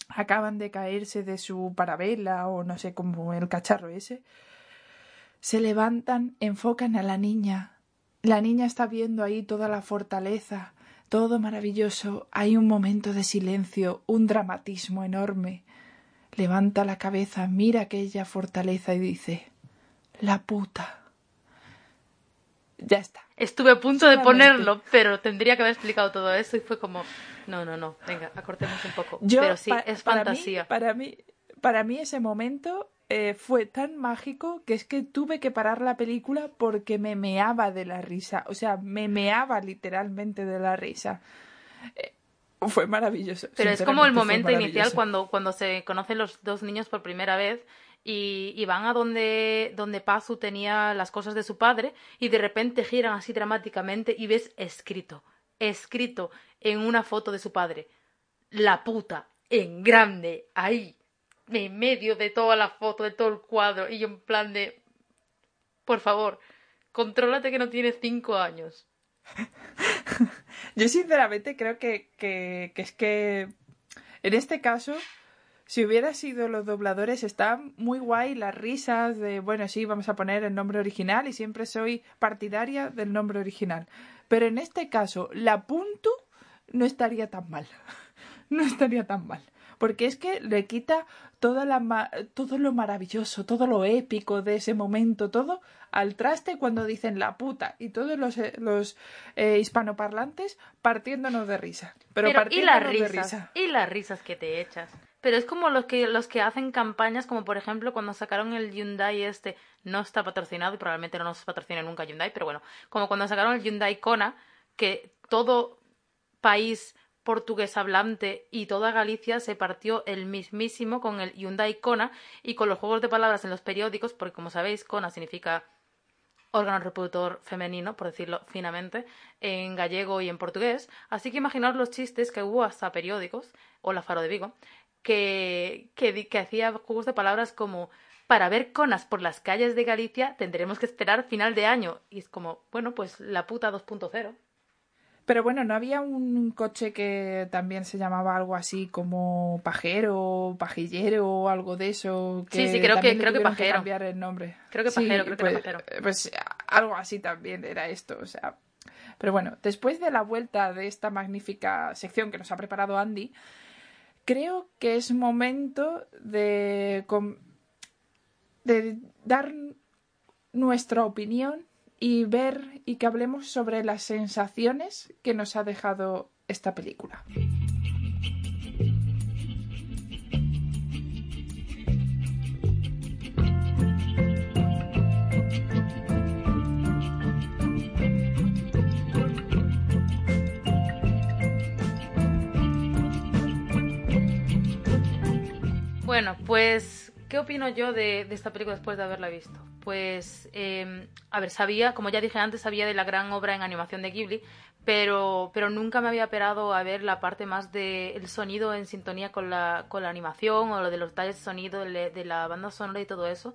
Speaker 1: acaban de caerse de su parabela o no sé cómo el cacharro ese, se levantan, enfocan a la niña. La niña está viendo ahí toda la fortaleza, todo maravilloso. Hay un momento de silencio, un dramatismo enorme. Levanta la cabeza, mira aquella fortaleza y dice La puta. Ya está.
Speaker 2: Estuve a punto de ponerlo, pero tendría que haber explicado todo eso y fue como, no, no, no, venga, acortemos un poco. pero sí, es fantasía.
Speaker 1: Para mí, para mí, ese momento eh, fue tan mágico que es que tuve que parar la película porque me meaba de la risa. O sea, me meaba literalmente de la risa. Eh, fue maravilloso.
Speaker 2: Pero es como el momento inicial cuando, cuando se conocen los dos niños por primera vez y, van a donde, donde Pazu tenía las cosas de su padre y de repente giran así dramáticamente y ves escrito, escrito en una foto de su padre. La puta, en grande, ahí, en medio de toda la foto, de todo el cuadro, y en plan de... Por favor, contrólate que no tienes cinco años. *laughs*
Speaker 1: yo sinceramente creo que, que es que en este caso si hubiera sido los dobladores, está muy guay las risas de, bueno, sí, vamos a poner el nombre original y siempre soy partidaria del nombre original. Pero en este caso, la punto no estaría tan mal. *laughs* no estaría tan mal. Porque es que le quita toda la todo lo maravilloso, todo lo épico de ese momento, todo al traste cuando dicen la puta y todos los, eh, los eh, hispanoparlantes partiéndonos de risa. Pero,
Speaker 2: ¿y las risas? ¿Y las risas que te echas? Pero es como los que, los que hacen campañas, como por ejemplo cuando sacaron el Hyundai este, no está patrocinado y probablemente no nos patrocine nunca Hyundai, pero bueno, como cuando sacaron el Hyundai Kona, que todo país portugués hablante y toda Galicia se partió el mismísimo con el Hyundai Kona y con los juegos de palabras en los periódicos, porque como sabéis, Kona significa órgano reproductor femenino, por decirlo finamente, en gallego y en portugués. Así que imaginaos los chistes que hubo hasta periódicos, o la Faro de Vigo, que, que, hacía juegos de palabras como para ver conas por las calles de Galicia tendremos que esperar final de año. Y es como, bueno, pues la puta 2.0.
Speaker 1: Pero bueno, ¿no había un coche que también se llamaba algo así como pajero, pajillero o algo de eso?
Speaker 2: sí, sí, creo que, creo que pajero.
Speaker 1: cambiar el nombre.
Speaker 2: Creo que pajero, creo que
Speaker 1: pues,
Speaker 2: pajero.
Speaker 1: Pues algo así también era esto, o sea. Pero bueno, después de la vuelta de esta magnífica sección que nos ha preparado Andy, creo que es momento de, dar nuestra opinión y ver y que hablemos sobre las sensaciones que nos ha dejado esta película.
Speaker 2: Bueno, pues, ¿qué opino yo de, esta película después de haberla visto? Pues, em, a ver, sabía, como ya dije antes, sabía de la gran obra en animación de Ghibli, pero, pero nunca me había esperado a ver la parte más del sonido en sintonía con la, con la animación o lo de los detalles de sonido, de la banda sonora y todo eso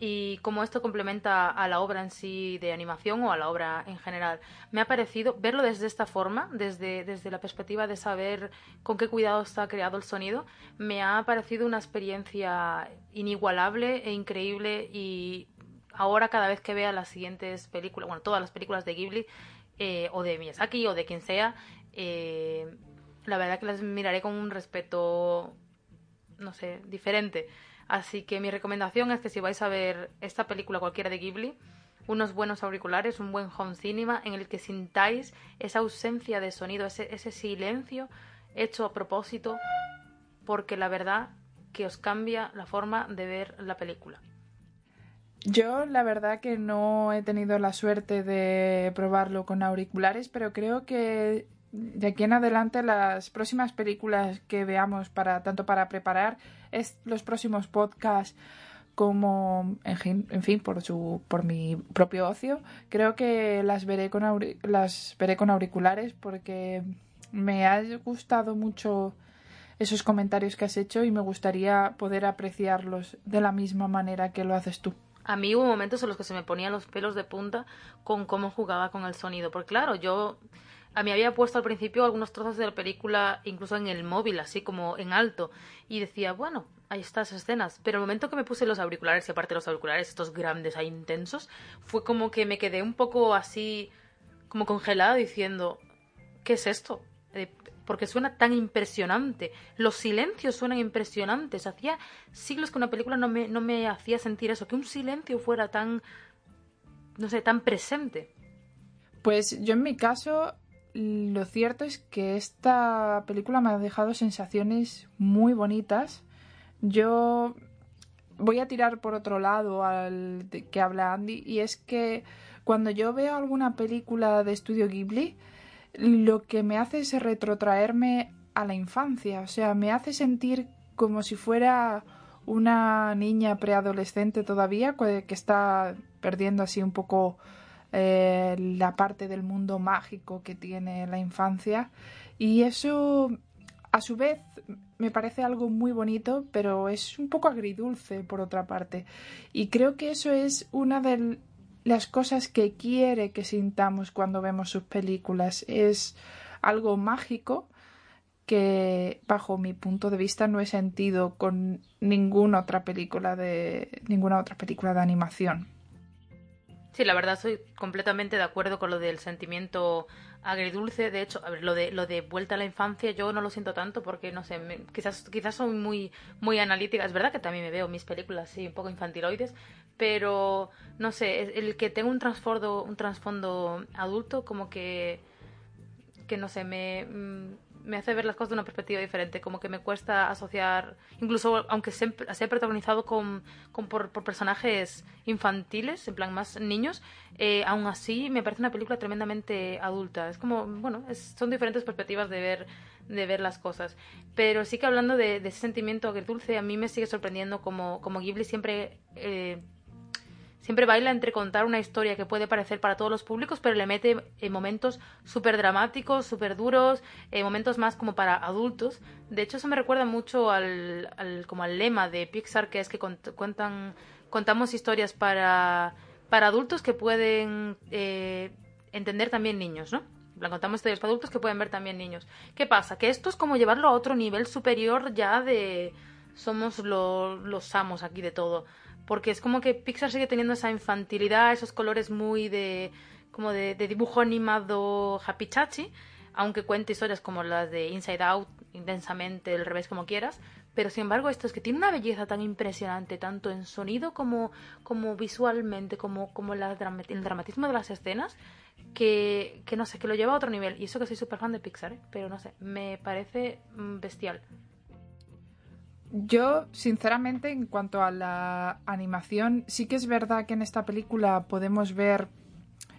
Speaker 2: y cómo esto complementa a la obra en sí de animación o a la obra en general. Me ha parecido verlo desde esta forma, desde, desde la perspectiva de saber con qué cuidado está creado el sonido, me ha parecido una experiencia inigualable e increíble y ahora cada vez que vea las siguientes películas, bueno, todas las películas de Ghibli eh, o de Miyazaki o de quien sea, eh, la verdad que las miraré con un respeto, no sé, diferente Así que mi recomendación es que si vais a ver esta película cualquiera de Ghibli, unos buenos auriculares, un buen home cinema en el que sintáis esa ausencia de sonido, ese, silencio hecho a propósito, porque la verdad que os cambia la forma de ver la película.
Speaker 1: Yo la verdad que no he tenido la suerte de probarlo con auriculares, pero creo que de aquí en adelante las próximas películas que veamos para tanto para preparar es, los próximos podcasts como en fin, por su por mi propio ocio creo que las veré con las veré con auriculares porque me ha gustado mucho esos comentarios que has hecho y me gustaría poder apreciarlos de la misma manera que lo haces tú.
Speaker 2: A mí hubo momentos en los que se me ponían los pelos de punta con cómo jugaba con el sonido, porque claro, yo a mí había puesto al principio algunos trozos de la película incluso en el móvil, así como en alto, y decía, bueno, ahí estas escenas. Pero el momento que me puse los auriculares, y aparte los auriculares, estos grandes ahí intensos, fue como que me quedé un poco así, como congelada, diciendo, ¿qué es esto? Eh, porque suena tan impresionante. Los silencios suenan impresionantes. Hacía siglos que una película no me, no me hacía sentir eso, que un silencio fuera tan, no sé, tan presente.
Speaker 1: Pues yo en mi caso, lo cierto es que esta película me ha dejado sensaciones muy bonitas. Yo voy a tirar por otro lado al que habla Andy y es que cuando yo veo alguna película de estudio Ghibli, lo que me hace es retrotraerme a la infancia, o sea, me hace sentir como si fuera una niña preadolescente todavía que está perdiendo así un poco eh, la parte del mundo mágico que tiene la infancia. Y eso a su vez me parece algo muy bonito pero es un poco agridulce por otra parte. Y creo que eso es una de las cosas que quiere que sintamos cuando vemos sus películas. Es algo mágico que bajo mi punto de vista no he sentido con ninguna otra película de ninguna otra película de animación.
Speaker 2: Sí, la verdad soy completamente de acuerdo con lo del sentimiento agridulce. De hecho, a ver, lo de lo de vuelta a la infancia yo no lo siento tanto porque no sé, quizás quizás soy muy muy analítica. Es verdad que también me veo mis películas sí un poco infantiloides, pero no sé, el que tenga un trasfondo un trasfondo adulto como que que no sé, me mm, me hace ver las cosas de una perspectiva diferente, como que me cuesta asociar, incluso aunque sea, protagonizado con, por, personajes infantiles, en plan más niños, eh, aún así me parece una película tremendamente adulta. Es como, bueno, son diferentes perspectivas de ver de ver las cosas. Pero sí que hablando de, ese sentimiento agridulce, a mí me sigue sorprendiendo como, como Ghibli siempre eh, Siempre baila entre contar una historia que puede parecer para todos los públicos, pero le mete en eh, momentos súper dramáticos, súper duros, eh, momentos más como para adultos. De hecho, eso me recuerda mucho al, como al lema de Pixar, que es que contamos historias para, para adultos que pueden eh, entender también niños, ¿no? Contamos historias para adultos que pueden ver también niños. ¿Qué pasa? Que esto es como llevarlo a otro nivel superior ya de somos los amos aquí de todo porque es como que Pixar sigue teniendo esa infantilidad, esos colores muy de como de, dibujo animado happy chachi, aunque cuente historias como las de Inside Out, intensamente, el revés como quieras, pero sin embargo esto es que tiene una belleza tan impresionante, tanto en sonido como, como visualmente, como, como el dramatismo de las escenas, que, no sé, que lo lleva a otro nivel. Y eso que soy súper fan de Pixar, ¿eh? pero no sé, me parece mm, bestial.
Speaker 1: Yo, sinceramente, en cuanto a la animación, sí que es verdad que en esta película podemos ver,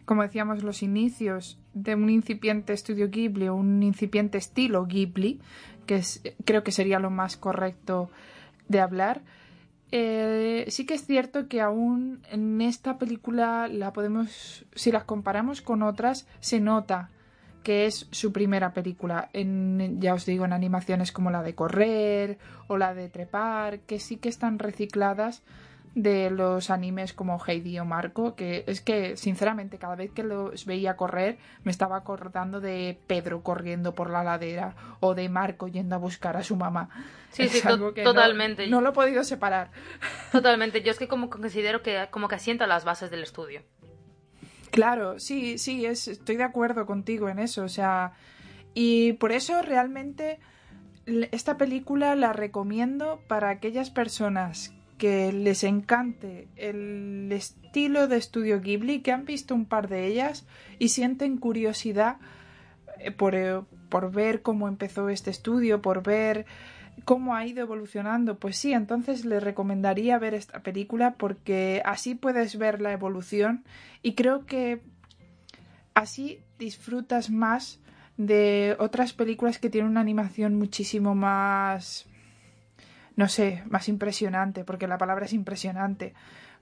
Speaker 1: como decíamos, los inicios de un incipiente estudio Ghibli o un incipiente estilo Ghibli, que es, creo que sería lo más correcto de hablar. Eh, sí que es cierto que aún en esta película la podemos, si las comparamos con otras, se nota que es su primera película. En, ya os digo, en animaciones como la de correr o la de trepar, que sí que están recicladas de los animes como Heidi o Marco, que es que sinceramente cada vez que los veía correr me estaba acordando de Pedro corriendo por la ladera o de Marco yendo a buscar a su mamá.
Speaker 2: Sí, sí, totalmente.
Speaker 1: No, lo he podido separar.
Speaker 2: Totalmente. Yo es que como considero que como que asienta las bases del estudio.
Speaker 1: Claro, sí, sí, es, estoy de acuerdo contigo en eso, o sea, y por eso realmente esta película la recomiendo para aquellas personas que les encante el estilo de estudio Ghibli, que han visto un par de ellas y sienten curiosidad eh, por, eh, por ver cómo empezó este estudio, por ver cómo ha ido evolucionando, pues sí, entonces le recomendaría ver esta película porque así puedes ver la evolución y creo que así disfrutas más de otras películas que tienen una animación muchísimo más no sé, más impresionante, porque la palabra es impresionante,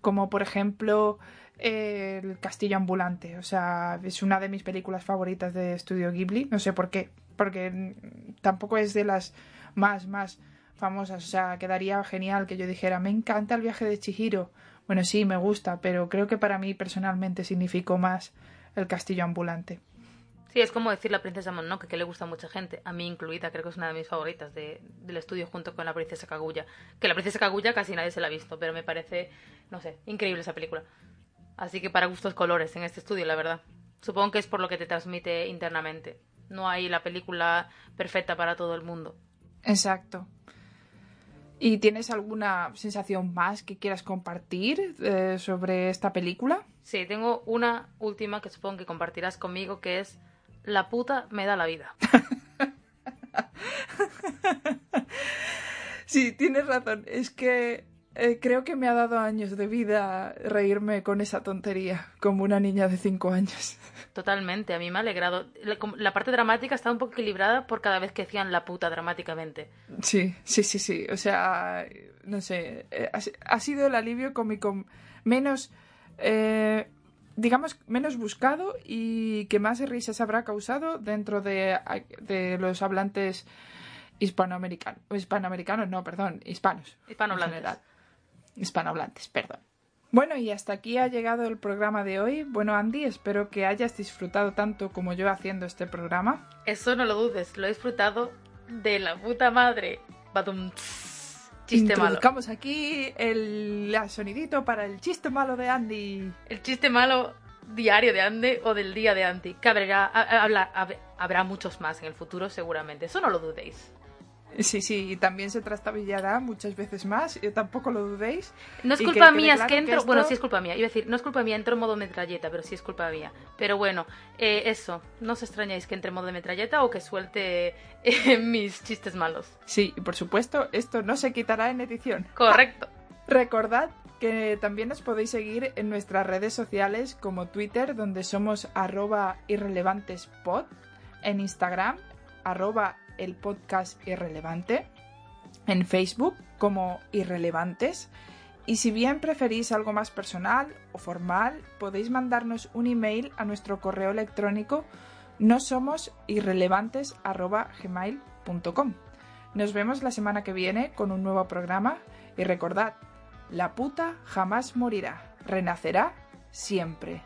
Speaker 1: como por ejemplo El Castillo Ambulante, o sea, es una de mis películas favoritas de Estudio Ghibli, no sé por qué, porque tampoco es de las más, más famosas. O sea, quedaría genial que yo dijera, me encanta el viaje de Chihiro. Bueno, sí, me gusta, pero creo que para mí personalmente significó más el castillo ambulante.
Speaker 2: Sí, es como decir la princesa Mononoke, que le gusta a mucha gente, a mí incluida, creo que es una de mis favoritas de, del estudio junto con la princesa Kaguya. Que la princesa Kaguya casi nadie se la ha visto, pero me parece, no sé, increíble esa película. Así que para gustos colores en este estudio, la verdad. Supongo que es por lo que te transmite internamente. No hay la película perfecta para todo el mundo.
Speaker 1: Exacto. ¿Y tienes alguna sensación más que quieras compartir eh, sobre esta película?
Speaker 2: Sí, tengo una última que supongo que compartirás conmigo, que es La puta me da la vida. *laughs*
Speaker 1: sí, tienes razón. Es que eh, creo que me ha dado años de vida reírme con esa tontería, como una niña de cinco años. *laughs*
Speaker 2: Totalmente, a mí me ha alegrado. La, parte dramática estaba un poco equilibrada por cada vez que decían la puta dramáticamente.
Speaker 1: Sí, sí, sí, sí. O sea, no sé, eh, ha, sido el alivio cómico menos, eh, digamos, menos buscado y que más risas habrá causado dentro de, de los hablantes hispanoamericanos. Hispanoamericanos, no, perdón, hispanos.
Speaker 2: Hispanohablantes
Speaker 1: hispanohablantes, perdón. Bueno, y hasta aquí ha llegado el programa de hoy. Bueno, Andy, espero que hayas disfrutado tanto como yo haciendo este programa.
Speaker 2: Eso no lo dudes, lo he disfrutado de la puta madre. Badum, chiste
Speaker 1: Introduzcamos aquí el, sonidito para el chiste malo de Andy.
Speaker 2: El chiste malo diario de Andy o del día de Andy. Que habrá muchos más en el futuro seguramente, eso no lo dudéis.
Speaker 1: Sí, sí, y también se trastabillará muchas veces más, y tampoco lo dudéis.
Speaker 2: No es culpa mía, es que entro. Bueno, sí es culpa mía. Iba a decir, no es culpa mía, entro en modo metralleta, pero sí es culpa mía. Pero bueno, eh, eso, no os extrañáis que entre en modo metralleta o que suelte eh, *laughs* mis chistes malos.
Speaker 1: Sí, y por supuesto, esto no se quitará en edición. *laughs*
Speaker 2: Correcto. *laughs*
Speaker 1: recordad que también nos podéis seguir en nuestras redes sociales como Twitter, donde somos arroba irrelevantespod, en Instagram, arroba el podcast Irrelevante, en Facebook como Irrelevantes. Y si bien preferís algo más personal o formal, podéis mandarnos un email a nuestro correo electrónico no somos irrelevantes.gmail.com. Nos vemos la semana que viene con un nuevo programa y recordad, la puta jamás morirá, renacerá siempre.